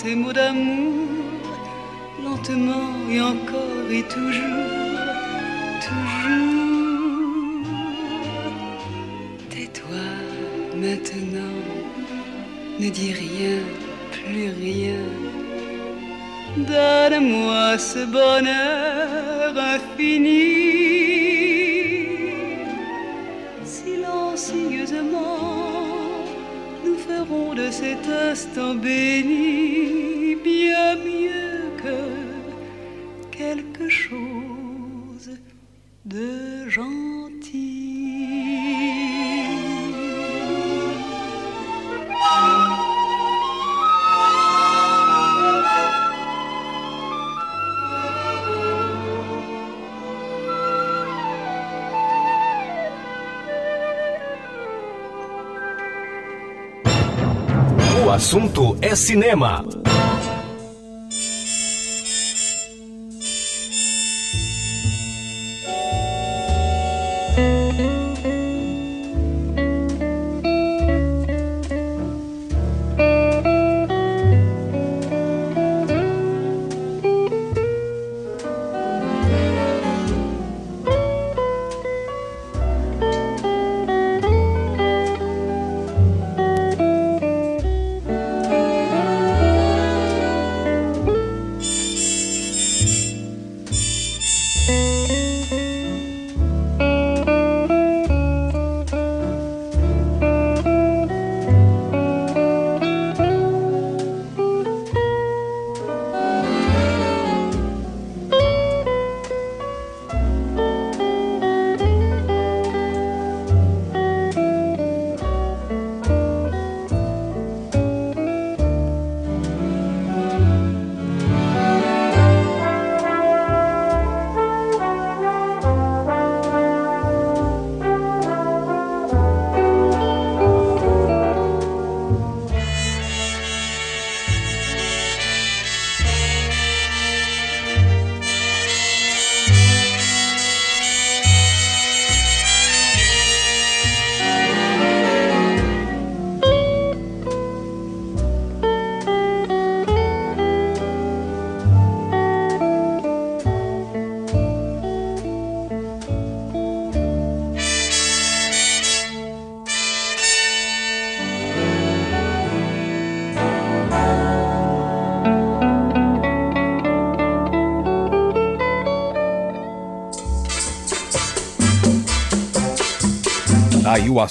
Tes mots d'amour, lentement et encore et toujours, toujours. Tais-toi maintenant, ne dis rien, plus rien. Donne-moi ce bonheur infini. Silencieusement, de cet instant béni bien mieux que quelque chose de gentil. Assunto é cinema.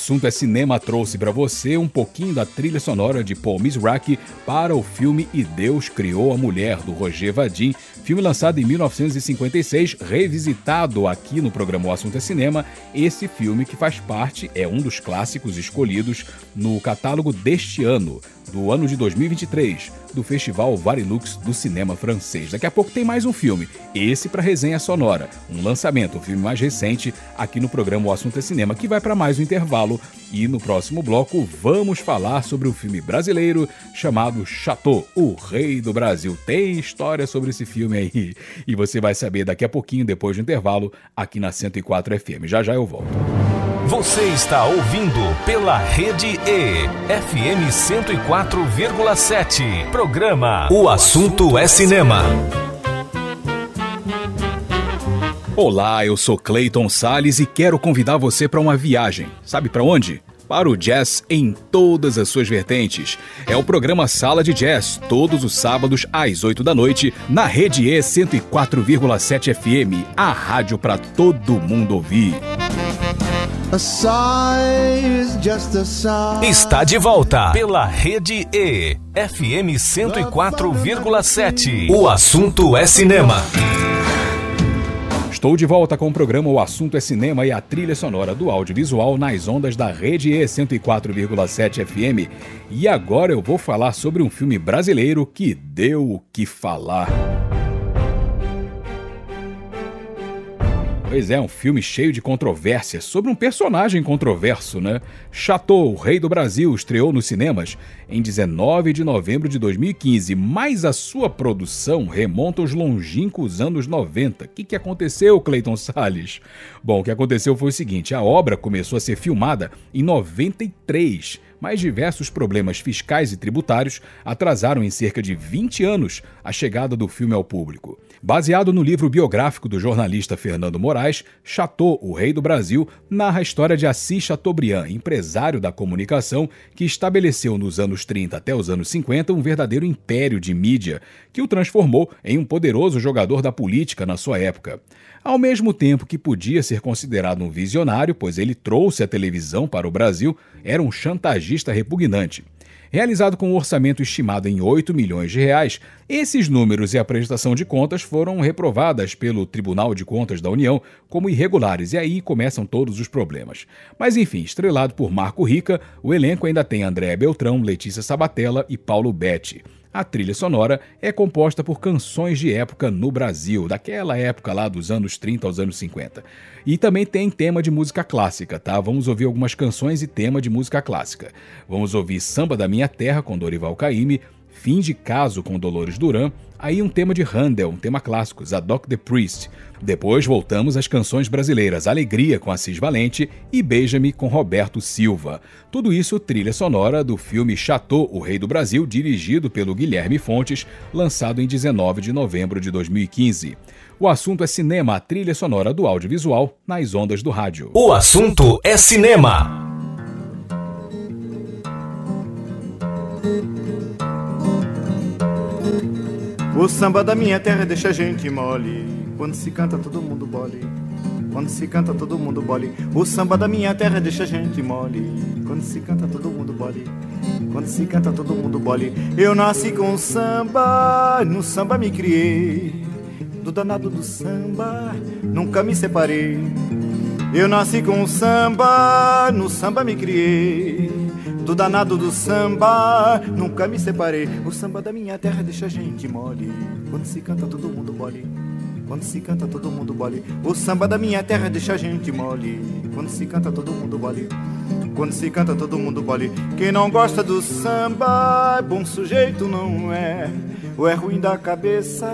Assunto é cinema trouxe para você um pouquinho da trilha sonora de Paul Misraki para o filme E Deus Criou a Mulher, do Roger Vadim, filme lançado em 1956, revisitado aqui no programa O Assunto é Cinema. Esse filme que faz parte, é um dos clássicos escolhidos no catálogo deste ano, do ano de 2023, do Festival Varilux do cinema francês. Daqui a pouco tem mais um filme, esse para resenha sonora, um lançamento, o filme mais recente aqui no programa O Assunto é Cinema, que vai para mais um intervalo e no próximo bloco vamos falar sobre o filme brasileiro chamado Chateau, o Rei do Brasil. Tem história sobre esse filme aí e você vai saber daqui a pouquinho, depois do intervalo, aqui na 104 FM. Já já eu volto. Você está ouvindo pela Rede E, FM 104,7. Programa O Assunto é Cinema. Olá, eu sou Clayton Sales e quero convidar você para uma viagem. Sabe para onde? Para o jazz em todas as suas vertentes. É o programa Sala de Jazz, todos os sábados às 8 da noite, na Rede E 104,7 FM, a rádio para todo mundo ouvir. Está de volta pela Rede E, FM 104,7. O assunto é cinema. Estou de volta com o programa O Assunto é Cinema e a trilha sonora do audiovisual nas ondas da Rede E 104,7 FM. E agora eu vou falar sobre um filme brasileiro que deu o que falar. Pois é, um filme cheio de controvérsias sobre um personagem controverso, né? Chateau, o Rei do Brasil, estreou nos cinemas em 19 de novembro de 2015, mas a sua produção remonta aos longínquos anos 90. O que, que aconteceu, Clayton Salles? Bom, o que aconteceu foi o seguinte: a obra começou a ser filmada em 93 mas diversos problemas fiscais e tributários atrasaram em cerca de 20 anos a chegada do filme ao público. Baseado no livro biográfico do jornalista Fernando Moraes, Chateau, o Rei do Brasil, narra a história de Assis Chateaubriand, empresário da comunicação que estabeleceu nos anos 30 até os anos 50 um verdadeiro império de mídia, que o transformou em um poderoso jogador da política na sua época. Ao mesmo tempo que podia ser considerado um visionário, pois ele trouxe a televisão para o Brasil, era um chantagista repugnante. Realizado com um orçamento estimado em 8 milhões de reais, esses números e a prestação de contas foram reprovadas pelo Tribunal de Contas da União como irregulares, e aí começam todos os problemas. Mas enfim, estrelado por Marco Rica, o elenco ainda tem André Beltrão, Letícia Sabatella e Paulo Betti. A trilha sonora é composta por canções de época no Brasil, daquela época lá dos anos 30 aos anos 50. E também tem tema de música clássica, tá? Vamos ouvir algumas canções e tema de música clássica. Vamos ouvir Samba da Minha Terra com Dorival Caymmi, Fim de Caso com Dolores Duran, aí um tema de Handel, um tema clássico, Zadok the Priest. Depois voltamos às canções brasileiras Alegria com Assis Valente e Beija-me com Roberto Silva. Tudo isso trilha sonora do filme Chateau, o Rei do Brasil, dirigido pelo Guilherme Fontes, lançado em 19 de novembro de 2015. O assunto é cinema, a trilha sonora do audiovisual nas ondas do rádio. O assunto é cinema. O samba da minha terra deixa a gente mole. Quando se canta, todo mundo bole. Quando se canta, todo mundo bole. O samba da minha terra deixa a gente mole. Quando se canta, todo mundo bole. Quando se canta, todo mundo bole. Eu nasci com samba, no samba me criei. Do danado do samba, nunca me separei. Eu nasci com samba, no samba me criei. Do danado do samba, nunca me separei. O samba da minha terra deixa a gente mole. Quando se canta, todo mundo bole. Quando se canta, todo mundo bole. O samba da minha terra deixa a gente mole. Quando se canta, todo mundo bole. Quando se canta, todo mundo bole. Quem não gosta do samba, bom sujeito não é. Ou é ruim da cabeça,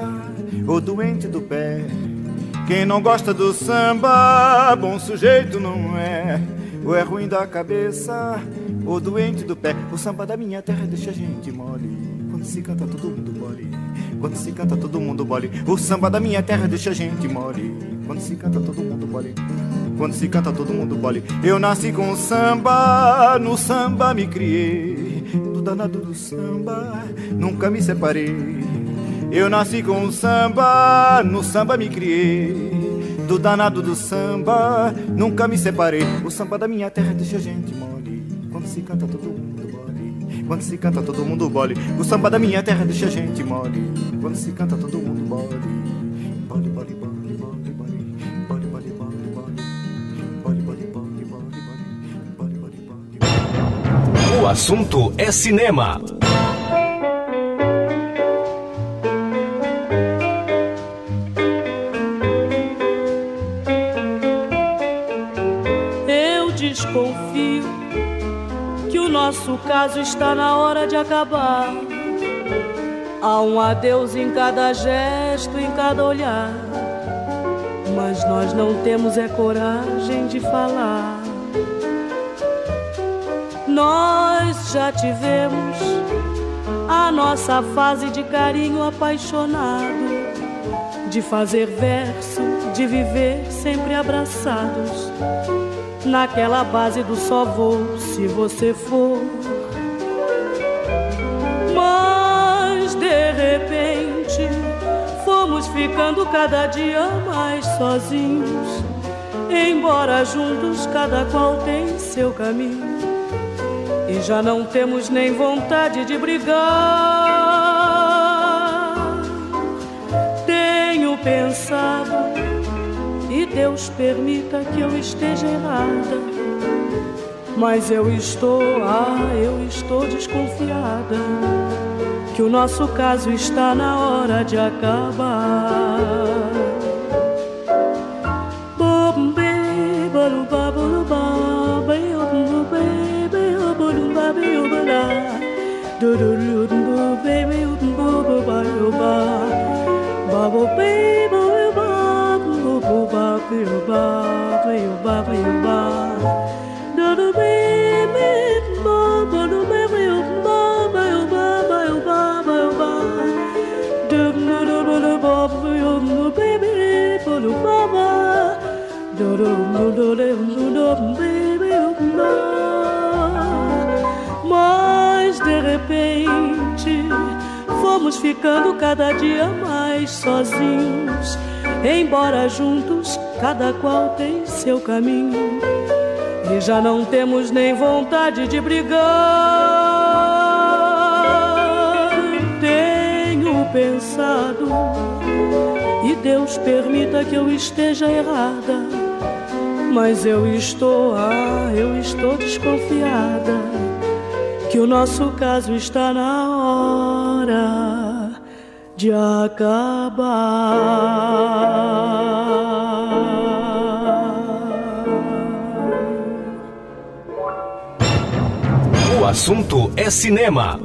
ou doente do pé. Quem não gosta do samba, bom sujeito não é. Ou é ruim da cabeça, ou doente do pé. O samba da minha terra deixa a gente mole. Quando se canta, todo mundo bole. Quando se canta, todo mundo bole. O samba da minha terra deixa a gente mole. Quando se canta, todo mundo bole. Quando se canta, todo mundo bole. Eu nasci com samba, no samba me criei. Do danado do samba, nunca me separei. Eu nasci com samba, no samba me criei. Do danado do samba, nunca me separei. O samba da minha terra deixa a gente mole. Quando se canta, todo mundo bole. Quando se canta, todo mundo bole. O samba da minha terra deixa a gente mole. Quando se canta, todo mundo bole, bole. O assunto é cinema. Nosso caso está na hora de acabar. Há um adeus em cada gesto, em cada olhar. Mas nós não temos é coragem de falar. Nós já tivemos a nossa fase de carinho apaixonado, de fazer verso, de viver sempre abraçados, naquela base do só vou se você for. Mas de repente fomos ficando cada dia mais sozinhos, embora juntos cada qual tem seu caminho. E já não temos nem vontade de brigar. Tenho pensado, Deus permita que eu esteja errada. Mas eu estou, ah, eu estou desconfiada que o nosso caso está na hora de acabar. Ficando cada dia mais sozinhos, embora juntos cada qual tem seu caminho. E já não temos nem vontade de brigar. Tenho pensado, e Deus permita que eu esteja errada. Mas eu estou, ah, eu estou desconfiada que o nosso caso está na hora de acabar. O assunto é cinema.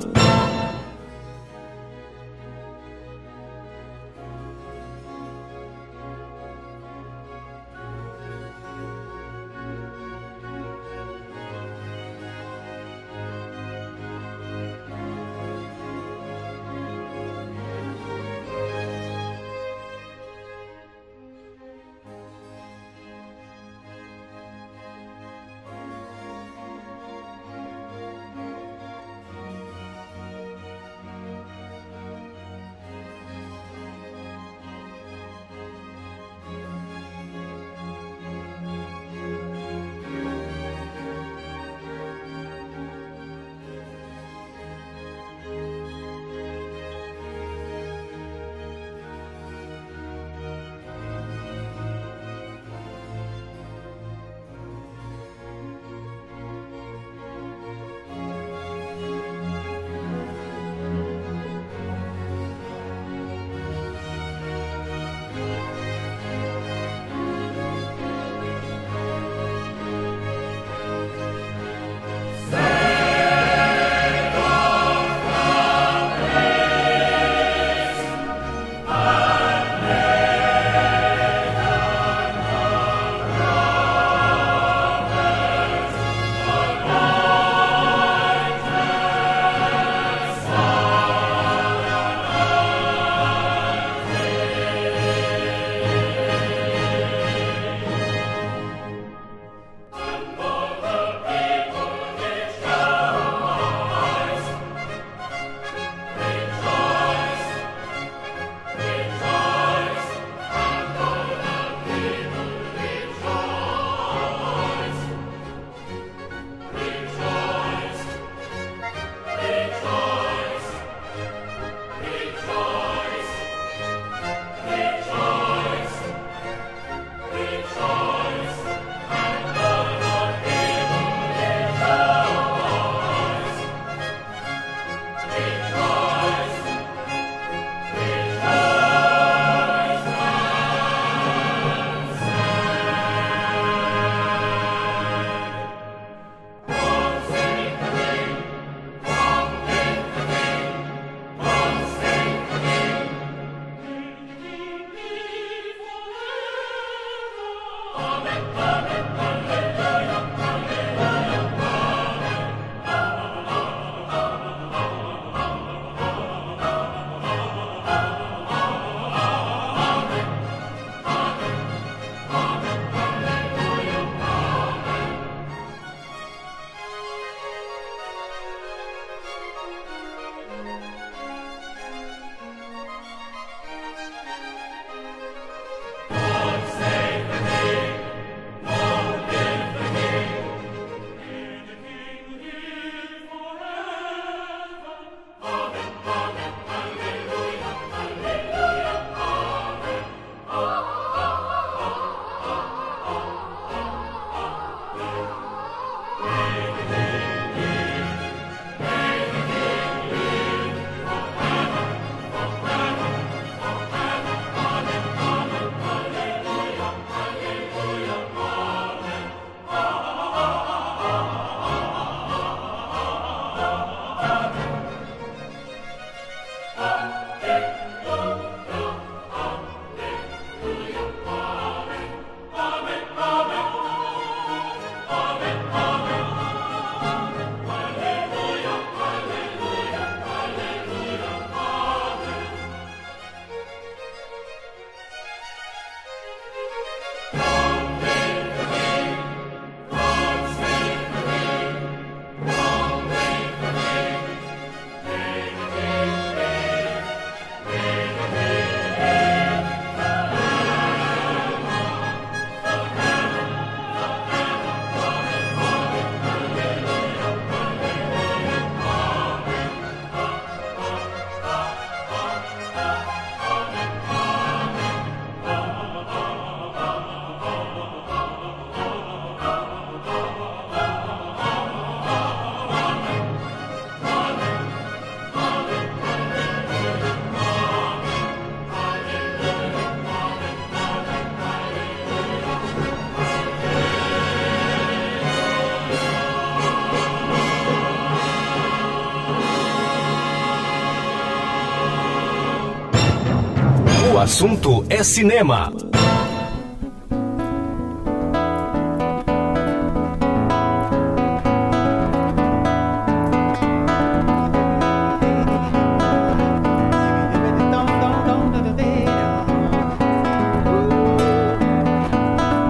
Assunto é cinema.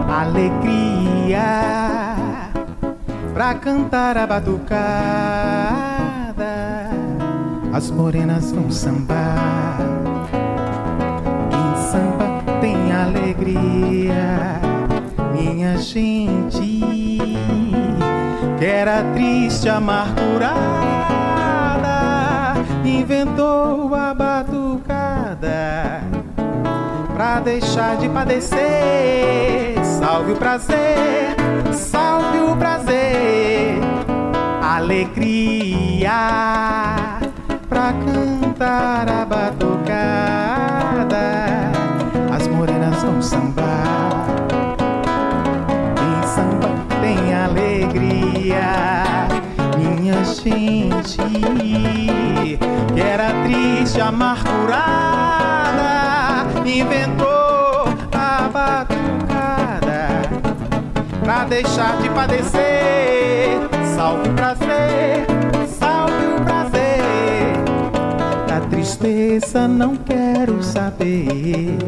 Alegria pra cantar a batucada. As morenas vão sambar. Triste, amargurada, inventou a batucada pra deixar de padecer. Salve o prazer, salve o prazer, alegria pra cantar a batucada. As morenas vão sambar, quem samba tem alegria. Minha gente, que era triste, amargurada, inventou a batucada pra deixar de padecer. Salve o prazer, salve o prazer. Da tristeza não quero saber.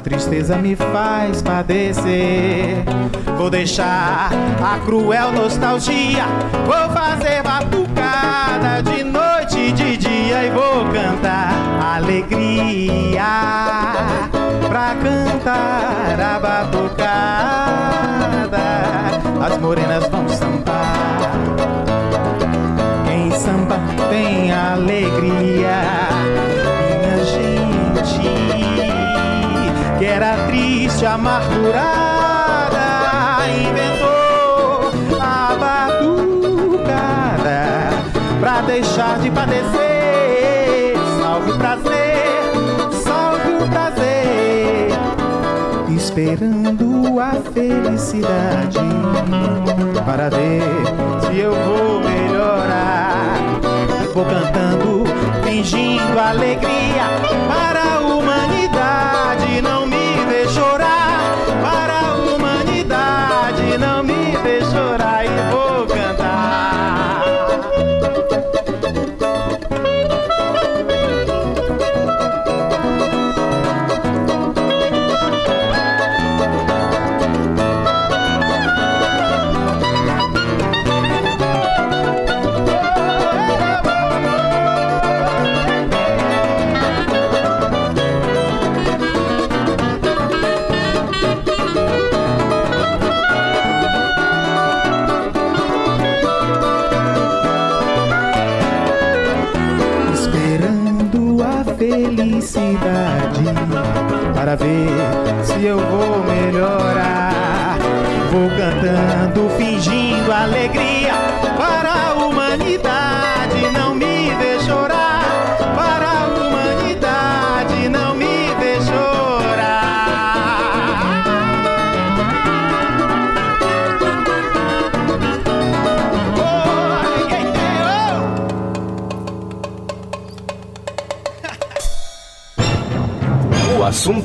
A tristeza me faz padecer. Vou deixar a cruel nostalgia. Vou fazer batucada de noite e de dia e vou cantar alegria pra cantar a batucada. As morenas vão sambar. Quem samba tem alegria, que era triste, amargurada, inventou a batucada pra deixar de padecer. Salve o prazer, salve o prazer, esperando a felicidade para ver se eu vou melhorar. Vou cantando, fingindo alegria para a humanidade. Não me vê chorar, para a humanidade. Não me vê chorar e vou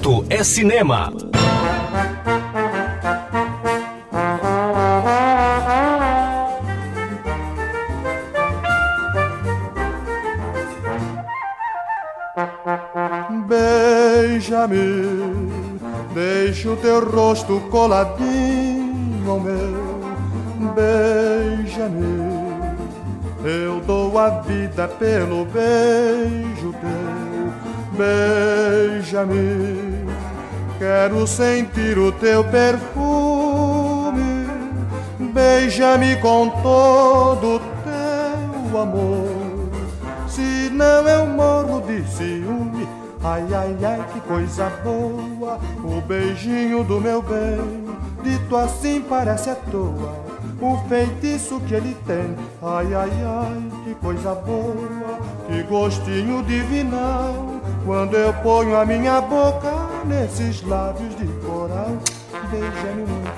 assunto é cinema. Beija-me, deixa o teu rosto coladinho ao meu. Beija-me, eu dou a vida pelo beijo teu. Beija-me, quero sentir o teu perfume. Beija-me com todo o teu amor. Se não eu morro de ciúme. Ai, ai, ai, que coisa boa. O beijinho do meu bem, dito assim parece à toa. O feitiço que ele tem, ai, ai, ai, que coisa boa. Que gostinho divinal. Quando eu ponho a minha boca nesses lábios de coral, beija-me muito.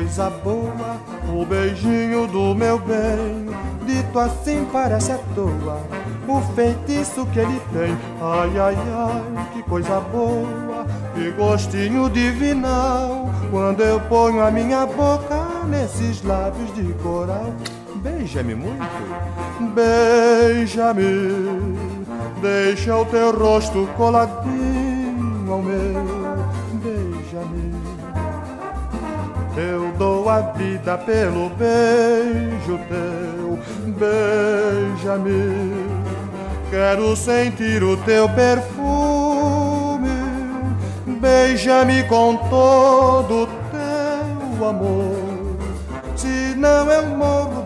Coisa boa, o beijinho do meu bem. Dito assim parece à toa, o feitiço que ele tem. Ai, ai, ai, que coisa boa, que gostinho divinal. Quando eu ponho a minha boca nesses lábios de coral. Beija-me muito, beija-me, deixa o teu rosto coladinho ao meu, dou a vida pelo beijo teu, beija-me. Quero sentir o teu perfume, beija-me com todo o teu amor. Não eu morro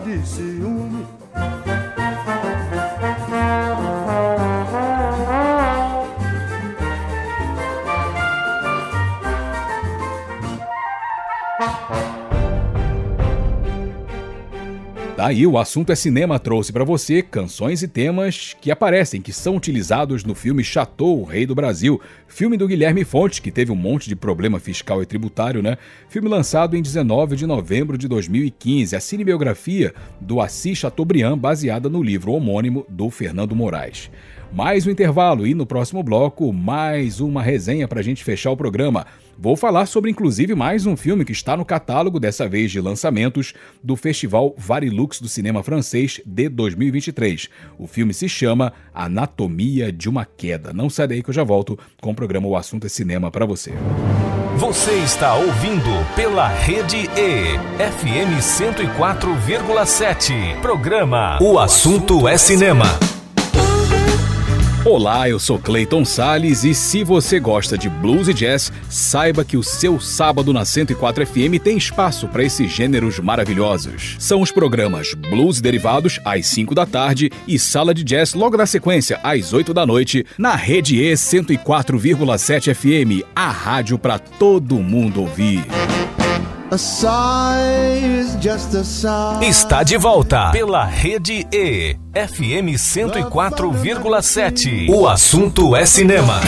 Daí o assunto é cinema trouxe para você canções e temas que aparecem, que são utilizados no filme Chateau, o Rei do Brasil, filme do Guilherme Fontes, que teve um monte de problema fiscal e tributário, né? Filme lançado em 19 de novembro de 2015, a cinebiografia do Assis Chateaubriand, baseada no livro homônimo do Fernando Moraes. Mais um intervalo e no próximo bloco, mais uma resenha para a gente fechar o programa. Vou falar sobre inclusive mais um filme que está no catálogo, dessa vez de lançamentos, do Festival Varilux do Cinema Francês de 2023. O filme se chama Anatomia de uma Queda. Não sai daí que eu já volto com o programa O Assunto é Cinema para você. Você está ouvindo pela Rede E, FM 104,7. Programa O Assunto é Cinema. Olá, eu sou Clayton Sales e se você gosta de blues e jazz, saiba que o seu sábado na 104 FM tem espaço para esses gêneros maravilhosos. São os programas Blues Derivados às 5 da tarde e Sala de Jazz logo na sequência às 8 da noite na Rede E 104,7 FM, a rádio para todo mundo ouvir. Está de volta pela Rede E, FM 104,7. O assunto é cinema.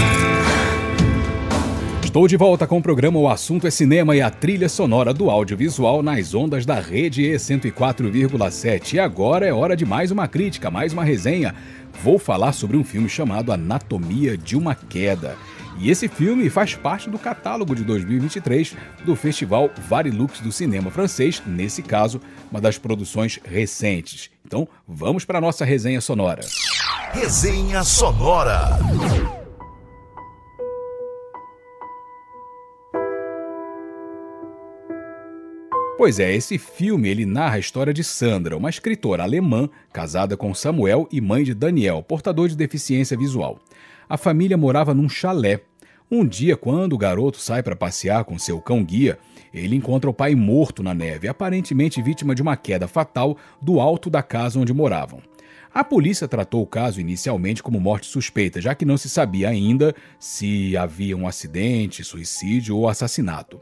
Estou de volta com o programa O Assunto é Cinema e a trilha sonora do audiovisual nas ondas da Rede E 104,7. E agora é hora de mais uma crítica, mais uma resenha. Vou falar sobre um filme chamado Anatomia de uma Queda. E esse filme faz parte do catálogo de 2023 do Festival Varilux do Cinema Francês, nesse caso, uma das produções recentes. Então, vamos para a nossa resenha sonora. Resenha sonora. Pois é, esse filme ele narra a história de Sandra, uma escritora alemã casada com Samuel e mãe de Daniel, portador de deficiência visual. A família morava num chalé. Um dia, quando o garoto sai para passear com seu cão-guia, ele encontra o pai morto na neve, aparentemente vítima de uma queda fatal do alto da casa onde moravam. A polícia tratou o caso inicialmente como morte suspeita, já que não se sabia ainda se havia um acidente, suicídio ou assassinato.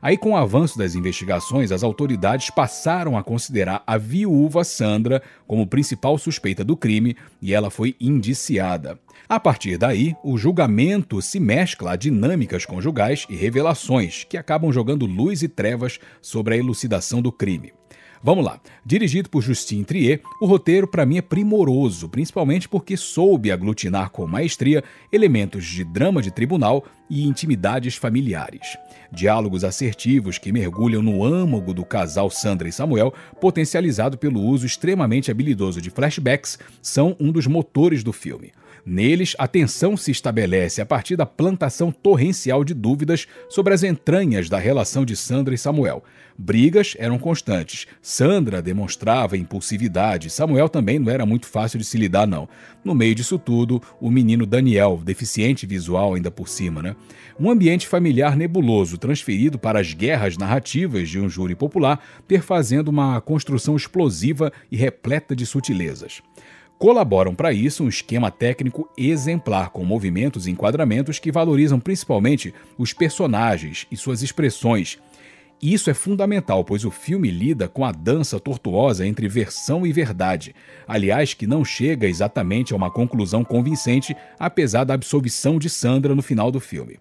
Aí, com o avanço das investigações, as autoridades passaram a considerar a viúva Sandra como principal suspeita do crime e ela foi indiciada. A partir daí, o julgamento se mescla a dinâmicas conjugais e revelações que acabam jogando luz e trevas sobre a elucidação do crime. Vamos lá. Dirigido por Justine Trier, o roteiro para mim é primoroso, principalmente porque soube aglutinar com maestria elementos de drama de tribunal e intimidades familiares. Diálogos assertivos que mergulham no âmago do casal Sandra e Samuel, potencializado pelo uso extremamente habilidoso de flashbacks, são um dos motores do filme. Neles, a tensão se estabelece a partir da plantação torrencial de dúvidas sobre as entranhas da relação de Sandra e Samuel. Brigas eram constantes. Sandra demonstrava impulsividade. Samuel também não era muito fácil de se lidar, não. No meio disso tudo, o menino Daniel, deficiente visual ainda por cima, né? Um ambiente familiar nebuloso, transferido para as guerras narrativas de um júri popular, perfazendo uma construção explosiva e repleta de sutilezas. Colaboram para isso um esquema técnico exemplar, com movimentos e enquadramentos que valorizam principalmente os personagens e suas expressões. Isso é fundamental, pois o filme lida com a dança tortuosa entre versão e verdade, aliás, que não chega exatamente a uma conclusão convincente, apesar da absolvição de Sandra no final do filme.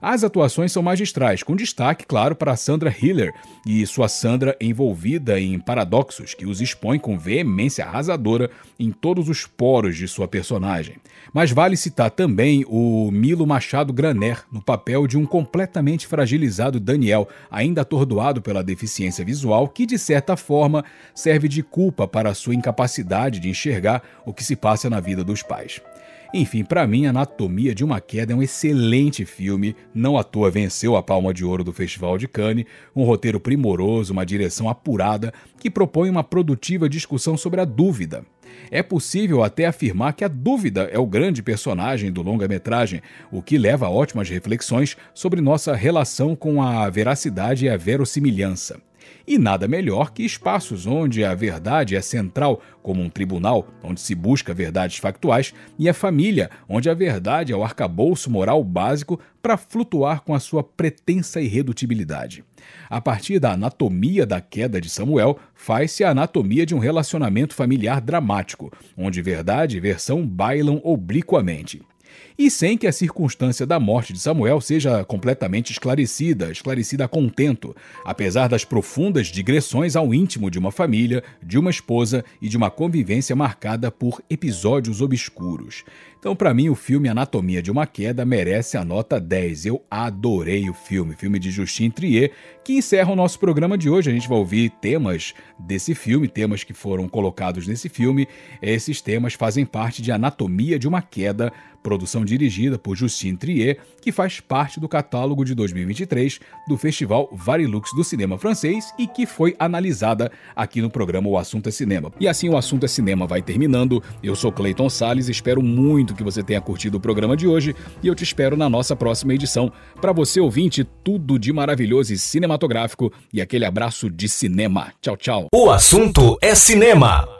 As atuações são magistrais, com destaque, claro, para Sandra Hiller e sua Sandra envolvida em paradoxos que os expõe com veemência arrasadora em todos os poros de sua personagem. Mas vale citar também o Milo Machado Graner no papel de um completamente fragilizado Daniel, ainda atordoado pela deficiência visual, que de certa forma serve de culpa para sua incapacidade de enxergar o que se passa na vida dos pais. Enfim, para mim, Anatomia de uma Queda é um excelente filme, não à toa venceu a Palma de Ouro do Festival de Cannes, um roteiro primoroso, uma direção apurada que propõe uma produtiva discussão sobre a dúvida. É possível até afirmar que a dúvida é o grande personagem do longa-metragem, o que leva a ótimas reflexões sobre nossa relação com a veracidade e a verossimilhança. E nada melhor que espaços onde a verdade é central, como um tribunal, onde se busca verdades factuais, e a família, onde a verdade é o arcabouço moral básico para flutuar com a sua pretensa irredutibilidade. A partir da anatomia da queda de Samuel, faz-se a anatomia de um relacionamento familiar dramático, onde verdade e versão bailam obliquamente e sem que a circunstância da morte de Samuel seja completamente esclarecida, esclarecida a contento, apesar das profundas digressões ao íntimo de uma família, de uma esposa e de uma convivência marcada por episódios obscuros. Então, para mim, o filme Anatomia de uma Queda merece a nota 10. Eu adorei o filme, filme de Justin Trier, que encerra o nosso programa de hoje. A gente vai ouvir temas desse filme, temas que foram colocados nesse filme. Esses temas fazem parte de Anatomia de uma Queda, produção dirigida por Justin Trier, que faz parte do catálogo de 2023 do Festival Varilux do Cinema Francês e que foi analisada aqui no programa O Assunto é Cinema. E assim o Assunto é Cinema vai terminando. Eu sou Clayton Sales, espero muito que você tenha curtido o programa de hoje e eu te espero na nossa próxima edição. Para você ouvinte, tudo de maravilhoso e cinematográfico e aquele abraço de cinema. Tchau, tchau. O assunto é cinema.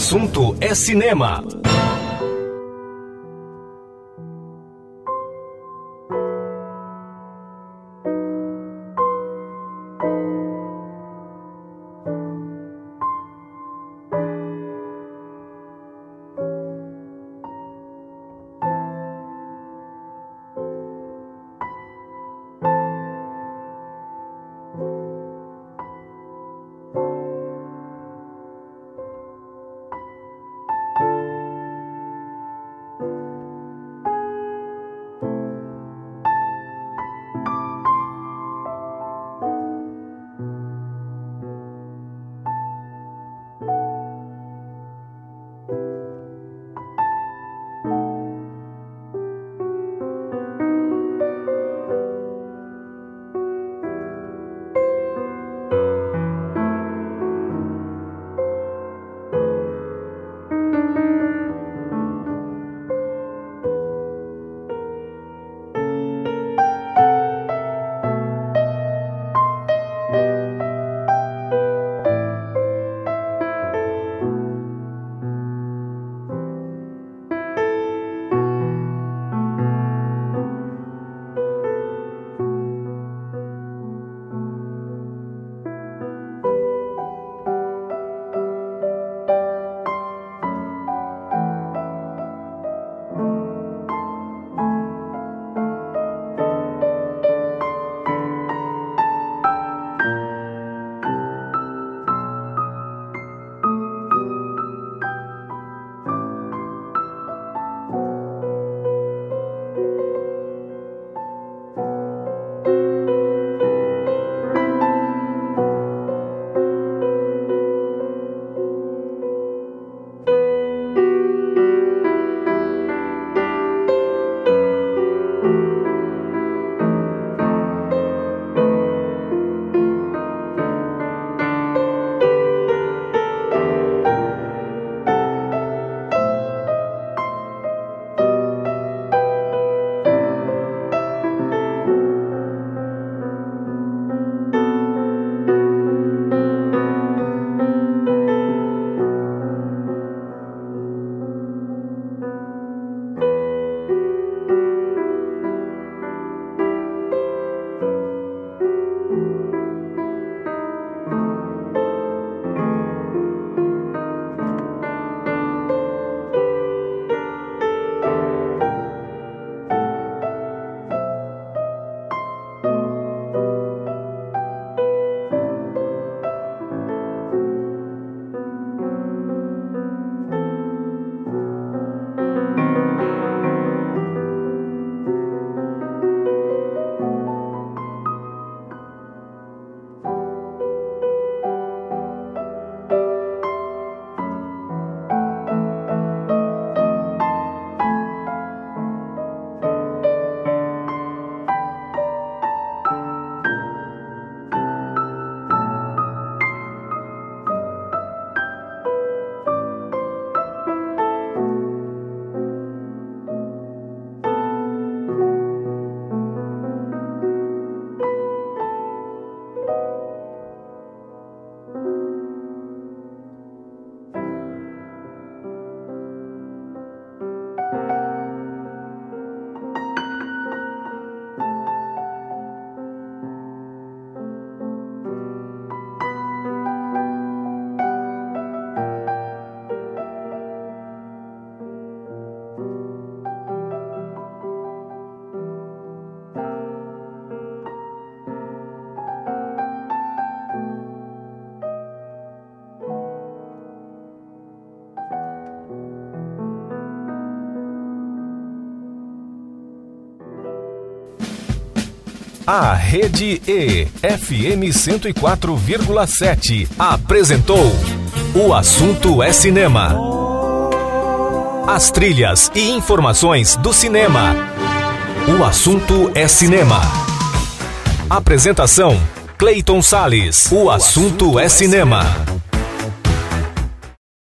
Assunto é cinema. A Rede E, FM 104,7, apresentou O Assunto é Cinema. As trilhas e informações do cinema. O Assunto é Cinema. Apresentação: Clayton Sales. O assunto é cinema.